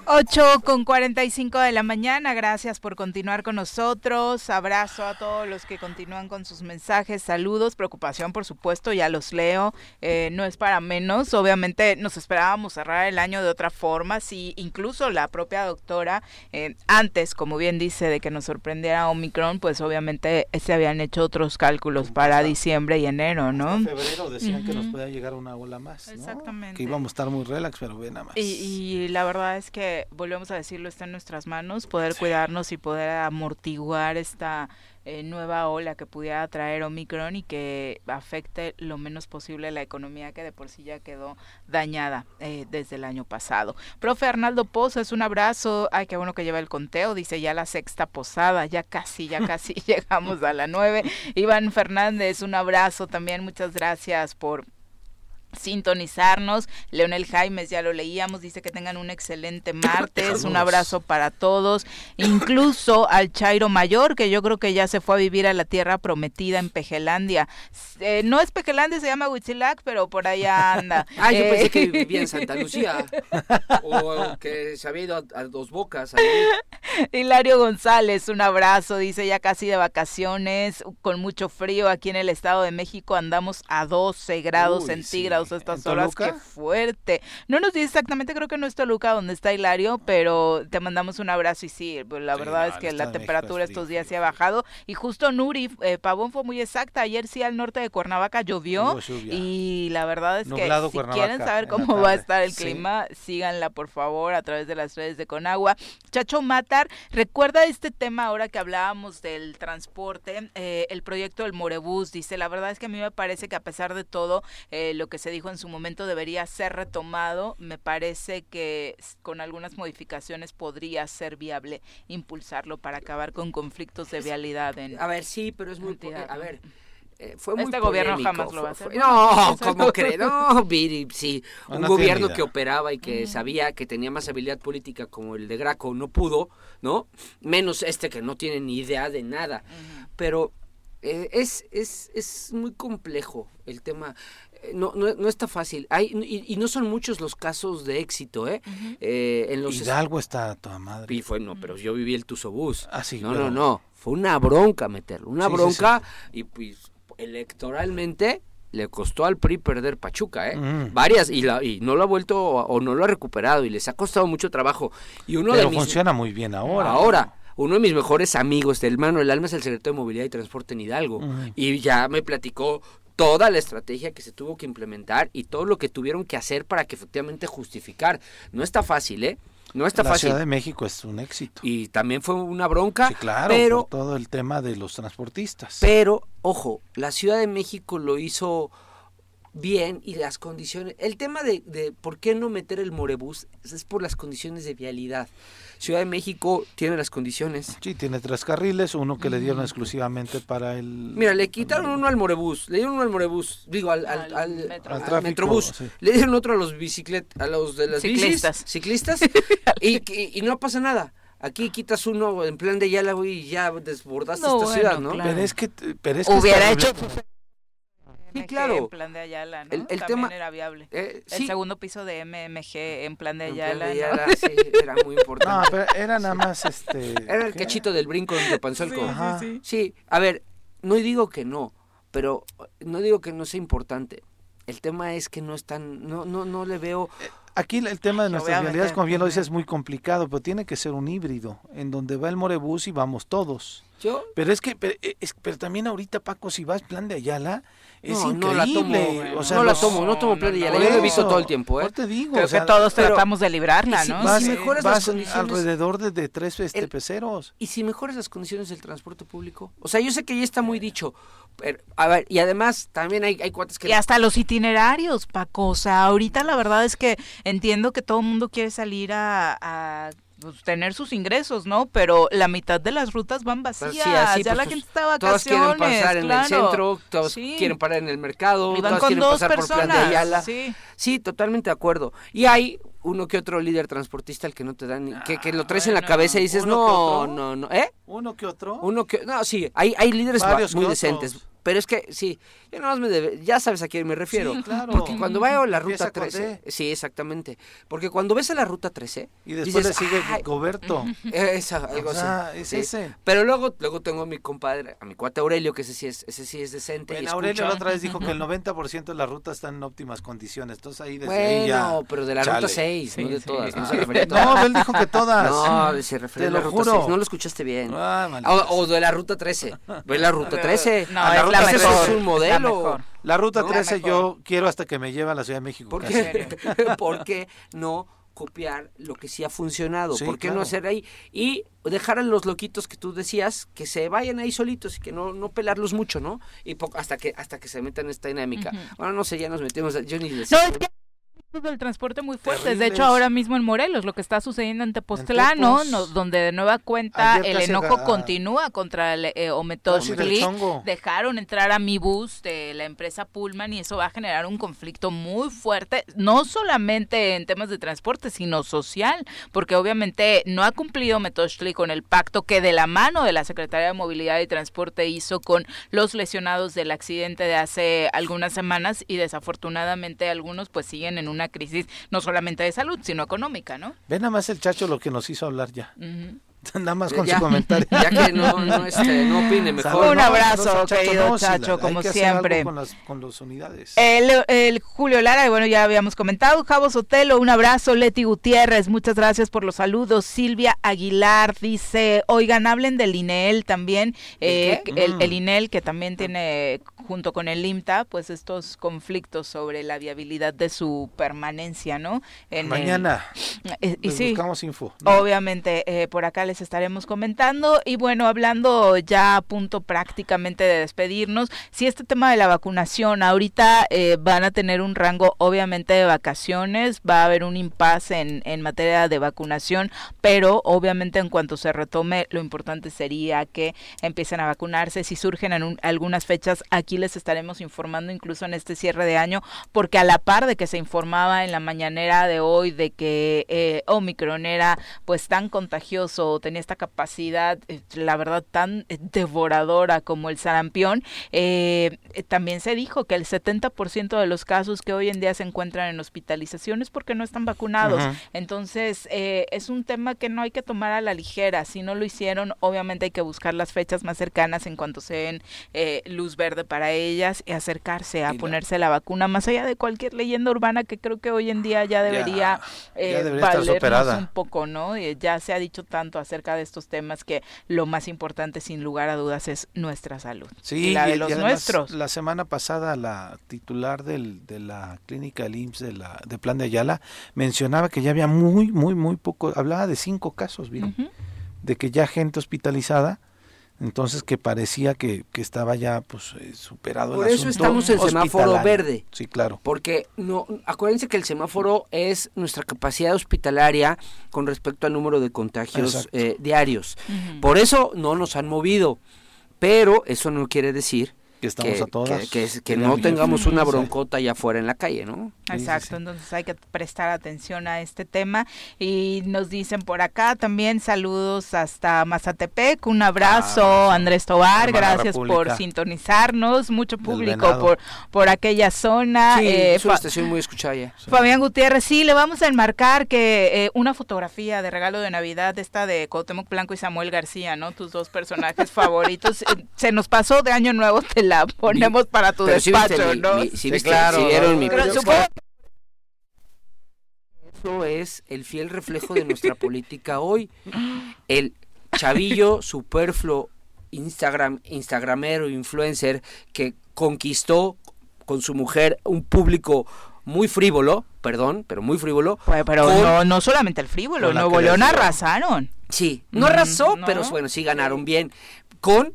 8 con 45 de la mañana, gracias por continuar con nosotros. Abrazo a todos los que continúan con sus mensajes, saludos, preocupación, por supuesto, ya los leo. Eh, no es para menos, obviamente nos esperábamos cerrar el año de otra forma, si incluso la propia doctora, eh, antes, como bien dice, de que nos sorprendiera Omicron, pues obviamente se habían hecho otros cálculos para diciembre y enero, ¿no? En febrero decían que nos podía llegar una ola más. ¿no? Exactamente. Que íbamos a estar muy relax, pero ve nada más. Y, y la verdad es que volvemos a decirlo, está en nuestras manos poder cuidarnos y poder amortiguar esta eh, nueva ola que pudiera traer Omicron y que afecte lo menos posible la economía que de por sí ya quedó dañada eh, desde el año pasado. Profe Arnaldo Pozas, un abrazo. Ay, qué bueno que lleva el conteo. Dice ya la sexta posada, ya casi, ya casi [LAUGHS] llegamos a la nueve. Iván Fernández, un abrazo también. Muchas gracias por sintonizarnos. Leonel Jaimes, ya lo leíamos, dice que tengan un excelente [COUGHS] martes, un abrazo para todos, incluso al Chairo Mayor, que yo creo que ya se fue a vivir a la tierra prometida en Pejelandia. Eh, no es Pejelandia, se llama Huitzilac, pero por allá anda. [LAUGHS] ah, yo pensé que Eh, [LAUGHS] vivía en Santa Lucía. o que se había ido a, a dos bocas. ahí. [LAUGHS] Hilario González, un abrazo, dice ya casi de vacaciones, con mucho frío aquí en el Estado de México, andamos a 12 grados Uy, centígrados sí. A estas ¿En horas, Toluca? qué fuerte. No nos dice exactamente, creo que no es Toluca donde está Hilario, pero te mandamos un abrazo y sí, pues la Sí, verdad no, es que la temperatura es estos días se ha bajado y justo Nuri eh, Pavón fue muy exacta, ayer sí al norte de Cuernavaca llovió y la verdad es Nublado que si quieren saber cómo va a estar el Sí. clima, síganla por favor a través de las redes de Conagua. Chacho Matar, recuerda este tema ahora que hablábamos del transporte, eh, el proyecto del Morebús, dice, la verdad es que a mí me parece que a pesar de todo eh, lo que se dijo en su momento debería ser retomado, me parece que con algunas modificaciones podría ser viable impulsarlo para acabar con conflictos de vialidad en... A ver, sí, pero es muy... eh, A ver, eh, fue muy Este gobierno polémico, jamás lo va a hacer. fue- No, [LAUGHS] ¿cómo cree? No, Viri, sí. Un gobierno que operaba y que sabía que tenía más habilidad política como el de Graco no pudo, ¿no? Menos este que no tiene ni idea de nada. Pero eh, es, es, es muy complejo el tema. Eh, No, no, no está fácil. Hay, y, y no son muchos los casos de éxito, ¿eh? Eh, en los Hidalgo está a toda madre. y fue, no, pero yo viví el Tusobús. Ah, sí, no, pero- no, no. Fue una bronca meterlo. Una Sí, sí, bronca. Y pues electoralmente le costó al PRI perder Pachuca, ¿eh? Ujú. Varias. Y, la, y no lo ha vuelto o no lo ha recuperado. Y les ha costado mucho trabajo. Y uno pero de mis. funciona muy bien ahora. Ahora. Uno de mis mejores amigos del mano del alma es el secretario de Movilidad y Transporte en Hidalgo. Y ya me platicó toda la estrategia que se tuvo que implementar y todo lo que tuvieron que hacer para que efectivamente justificar. No está fácil, ¿eh? No está la fácil. Ciudad de México es un éxito. Y también fue una bronca. Sí, claro, pero, por todo el tema de los transportistas. pero, ojo, la Ciudad de México lo hizo bien y las condiciones. El tema de, de por qué no meter el Morebús es por las condiciones de vialidad. Ciudad de México tiene las condiciones. Sí, tiene tres carriles, uno que le dieron exclusivamente para el... Mira, le quitaron uno al Morebús, le dieron uno al Morebús, digo al, al, Al al- metro. al Al tráfico, Metrobús, sí. le dieron otro a los biciclet, a los de las Ciclistas. bicis, ciclistas, [LAUGHS] y, y, y no pasa nada. Aquí quitas uno en plan de Yala, güey, y ya desbordaste No, esta bueno, ciudad, ¿no? claro. Pero es que... Pero es que Hubiera hecho Sí, MG claro. En plan de Ayala, ¿no? El- el También tema- era viable. Eh, El sí, segundo piso de MMG en plan de en plan Ayala, de ¿no? Yala, sí, era muy [LAUGHS] No, importante. pero era nada más este... [LAUGHS] Era el ¿qué? cachito del brinco de Panzolco. Ajá. Sí, a ver, no digo que no, pero no digo que no sea importante. El tema es que no están, no, no, no le veo. Aquí el tema de nuestras Obviamente, realidades, como bien lo dices, es muy complicado, pero tiene que ser un híbrido, en donde va el Morebús y vamos todos. Yo Pero es que, pero, es- pero también ahorita, Paco, si vas plan de Ayala, es no, no la increíble. tomo, bueno. o sea, no la tomo, no tomo no, plan de no, por yo lo he visto todo el tiempo, ¿eh? por te digo, Creo o sea, que todos pero- tratamos de librarla, si- ¿no? vas, si mejoras las vas condiciones- alrededor de, de tres este, El- peceros. ¿Y si mejoras las condiciones del transporte público? O sea, yo sé que ya está muy dicho, pero, a ver, y además también hay, hay cuates que... Y hasta los itinerarios, Paco. O sea, ahorita la verdad es que entiendo que todo el mundo quiere salir a, a, pues, tener sus ingresos, ¿no? Pero la mitad de las rutas van vacías. Vacías, sí, ya pues, la pues, gente está de Todos vacaciones. quieren pasar en el centro, todos Sí. quieren parar en el mercado, Y van todos con quieren dos pasar por plan de personas. Ayala. Sí. Sí, totalmente de acuerdo. Y hay uno que otro líder transportista al que no te dan, ni- que, que lo traes en la cabeza y dices, no, otro. no, no, ¿eh? Uno que otro. Uno que, no, sí, hay, hay líderes Varios muy decentes, otros. Pero es que sí, yo nada más me debe- ya sabes a quién me refiero. Sí, claro. Porque cuando veo la ruta con 13, D. sí, exactamente. Porque cuando ves a la ruta 13 Y después dices, le sigue "Ay, Goberto. esa, algo O sea, así. es sí. ese. Pero luego, luego tengo a mi compadre, a mi cuate Aurelio, que ese sí es, ese sí es decente. y Aurelio la otra vez dijo que el 90% de la ruta está en óptimas condiciones. Entonces ahí desde ahí ya. Bueno, pero de la ruta chale. 6, no de sí. todas. No [LAUGHS] se refería a todas. No, él dijo que todas. No, se refería Te a la lo ruta juro. 6. No lo escuchaste bien. Ah, O, o de la ruta 13. Ve la ruta 13. [LAUGHS] No, A la ruta la mejor. es un la modelo. mejor. La ruta No, 13 mejor. yo quiero hasta que me lleve a la Ciudad de México. ¿Por qué? [LAUGHS] ¿Por qué no copiar lo que sí ha funcionado? Sí, ¿Por qué claro. no hacer ahí? Y dejar a los loquitos que tú decías que se vayan ahí solitos y que no, no pelarlos mucho, ¿no? Y hasta que hasta que se metan en esta dinámica. Ujú. Bueno, no sé, ya nos metimos. a- Yo ni les- No, que del transporte muy fuertes. De hecho, ahora mismo en Morelos, lo que está sucediendo en Tepoztlán, donde de nueva cuenta el enojo continúa contra el eh, chongo. Dejaron entrar a mi bus de la empresa Pullman y eso va a generar un conflicto muy fuerte, no solamente en temas de transporte, sino social, porque obviamente no ha cumplido Metoxtli con el pacto que de la mano de la Secretaría de Movilidad y Transporte hizo con los lesionados del accidente de hace algunas semanas y desafortunadamente algunos pues siguen en una crisis no solamente de salud, sino económica, ¿no? Ve nada más el chacho lo que nos hizo hablar ya. Ujú. Nada más con Ya. su comentario. [LAUGHS] Ya que no, no, este, no opine mejor. Salud, Un abrazo, querido no, Chacho, la- hay como que hacer algo siempre. Con las, con las unidades. El, el Julio Lara, y bueno, ya habíamos comentado. Javo Sotelo, un abrazo. Leti Gutiérrez, muchas gracias por los saludos. Silvia Aguilar dice: Oigan, hablen del INEL también. eh, qué? que el, Mm. el INEL, que también tiene, junto con el IMTA, pues estos conflictos sobre la viabilidad de su permanencia, ¿no? En el- Mañana eh, y les sí. buscamos info. ¿no? Obviamente, eh, por acá les estaremos comentando. Y bueno, hablando ya a punto prácticamente de despedirnos, si este tema de la vacunación, ahorita eh, van a tener un rango obviamente de vacaciones, va a haber un impasse en, en materia de vacunación, pero obviamente en cuanto se retome, lo importante sería que empiecen a vacunarse. Si surgen en un- algunas fechas, aquí les estaremos informando incluso en este cierre de año, porque a la par de que se informaba en la mañanera de hoy de que eh, Omicron era pues tan contagioso, tenía esta capacidad, eh, la verdad, tan eh, devoradora como el sarampión, eh, también se dijo que el 70% de los casos que hoy en día se encuentran en hospitalizaciones porque no están vacunados. Entonces, eh, es un tema que no hay que tomar a la ligera. Si no lo hicieron, obviamente hay que buscar las fechas más cercanas en cuanto se den eh, luz verde para ellas y acercarse a Y ponerse la vacuna, más allá de cualquier leyenda urbana que creo que hoy en día ya debería, ya debería valernos un poco, ¿no? Ya se ha dicho tanto acerca de estos temas que lo más importante, sin lugar a dudas, es nuestra salud. Sí, y la de y los además, nuestros. La semana pasada la titular del, de la clínica del IMSS de, la, de Plan de Ayala mencionaba que ya había muy, muy, muy poco, hablaba de cinco casos, Ujú. de que ya gente hospitalizada, entonces que parecía que, que estaba ya pues eh, superado Por el eso asunto estamos en semáforo verde. Sí, claro. Porque no, acuérdense que el semáforo es nuestra capacidad hospitalaria con respecto al número de contagios eh, diarios. Por eso no nos han movido. Pero eso no quiere decir Que estamos que, a todas. que- que es- que en no tengamos una broncota allá afuera en la calle, ¿no? Exacto, entonces hay que prestar atención a este tema y nos dicen por acá también saludos hasta Mazatepec, un abrazo Abrazo. Andrés Tobar, Hermana gracias por sintonizarnos, mucho público por por aquella zona. sí, eh, es una estación muy escuchada ya. Fabián Gutiérrez, sí, le vamos a enmarcar que eh, una fotografía de regalo de Navidad, esta de Cuauhtémoc Blanco y Samuel García, ¿no? Tus dos personajes [LAUGHS] favoritos. Eh, Se nos pasó de año nuevo, te la ponemos para tu despacho, mi- ¿no? mi- sí Sí, viste- claro, sí vieron mi- Pero Yo- supongo Eso es el fiel reflejo de nuestra política hoy. El chavillo superfluo Instagram, instagramero, influencer que conquistó con su mujer un público muy frívolo, perdón, pero muy frívolo. Pues, pero con- no, no solamente el frívolo, Nuevo León arrasaron. Sí, no Mm, arrasó, no. pero bueno, sí ganaron bien. Con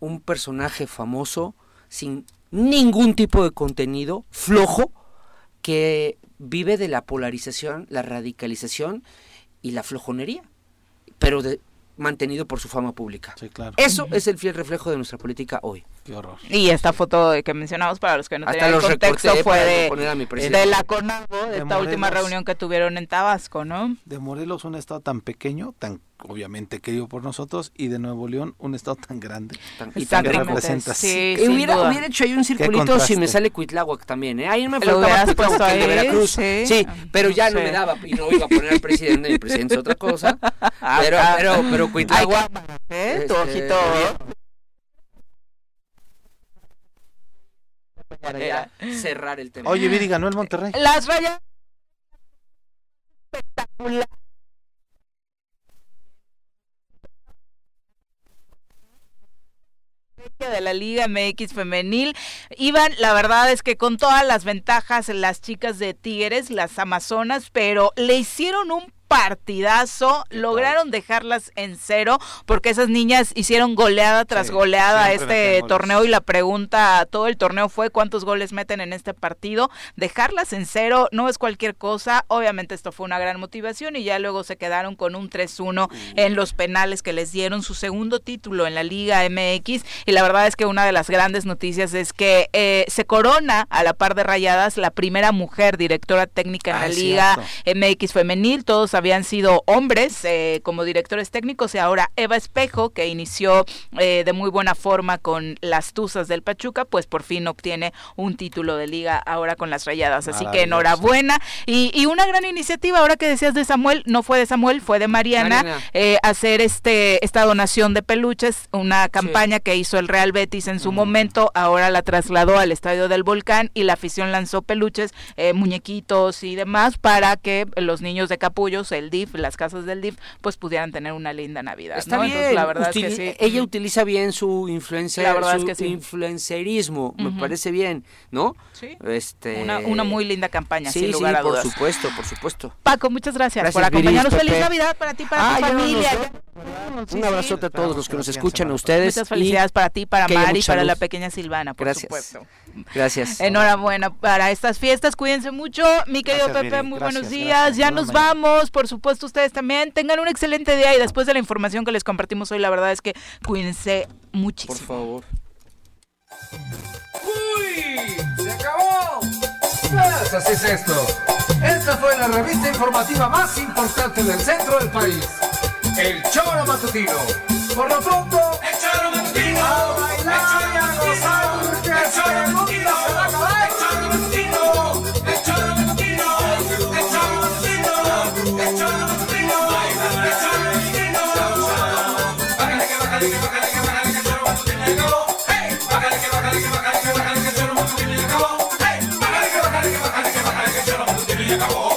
un personaje famoso, sin ningún tipo de contenido, flojo, que vive de la polarización, la radicalización y la flojonería, pero de- mantenido por su fama pública. Sí, claro. Eso es el fiel reflejo de nuestra política hoy. Qué horror. Y esta foto que mencionamos, para los que no Hasta tenían los contexto, fue de, poner a mi presidente. de la CONAGO, de, De esta última reunión que tuvieron en Tabasco, ¿no? De Morelos, un estado tan pequeño, tan obviamente querido por nosotros, y de Nuevo León, un estado tan grande. Tan- y tan rico. representa. Sí, hubiera, hubiera hecho ahí un circulito si me sale Cuitláhuac también, ¿eh? Ahí me Lo faltaba Cuitláhuac puesto el de ahí, Veracruz. sí. Sí, pero ya no me daba y no iba a poner al presidente, mi presidente es otra cosa. [LAUGHS] Pero, pero, pero Cuitláhuac... ¿eh? Tu este, Era cerrar el tema. Oye, Viri, ganó el Monterrey. Las rayas espectacular. de la Liga MX femenil iban, la verdad es que con todas las ventajas las chicas de Tigres, las Amazonas, pero le hicieron un partidazo, lograron dejarlas en cero porque esas niñas hicieron goleada tras Sí, goleada este torneo y la pregunta todo el torneo fue cuántos goles meten en este partido, dejarlas en cero no es cualquier cosa, obviamente esto fue una gran motivación y ya luego se quedaron con un 3-1 en los penales que les dieron su segundo título en la Liga MX y la verdad es que una de las grandes noticias es que eh, se corona a la par de Rayadas la primera mujer directora técnica en Ah, la Liga cierto. MX femenil, todos habían sido hombres eh, como directores técnicos y ahora Eva Espejo, que inició eh, de muy buena forma con las Tuzas del Pachuca, pues por fin obtiene un título de liga ahora con las Rayadas. Así que enhorabuena y, y una gran iniciativa, ahora que decías de Samuel, no fue de Samuel, fue de Mariana, Mariana. eh, hacer este esta donación de peluches, una campaña que hizo el Real Betis en su momento, ahora la trasladó al Estadio del Volcán y la afición lanzó peluches, eh, muñequitos y demás para que los niños de Capullos, el DIF, las casas del DIF, pues pudieran tener una linda Navidad. Está ¿no? bien, Entonces, la verdad es que sí. ella utiliza bien su influencia, La verdad es que sí. influencerismo, me parece bien, ¿no? Sí. Este, Una, una muy linda campaña, sí, sin lugar sí, a por dudas. supuesto, por supuesto. Paco, muchas gracias, Gracias, por acompañarnos. Viris, Feliz. Navidad para ti, para Ah, tu familia. Un sí. abrazote a todos los que nos escuchan, a ustedes. Muchas y felicidades para ti, para Mari, para la pequeña Silvana, por Gracias. supuesto. Gracias. Enhorabuena para estas fiestas, cuídense mucho. Mi querido Gracias, Pepe, Viri. muy Gracias, buenos días. gracias. Ya nos mañana. vamos, por supuesto ustedes también. Tengan un excelente día y después de la información que les compartimos hoy, la verdad es que cuídense Por muchísimo. favor. ¡Uy! ¡Se acabó! Pues así es esto. Esta fue la revista informativa más importante del centro del país. El Choro Matutino. Por lo pronto, el Choro Matutino. A bailar acabou.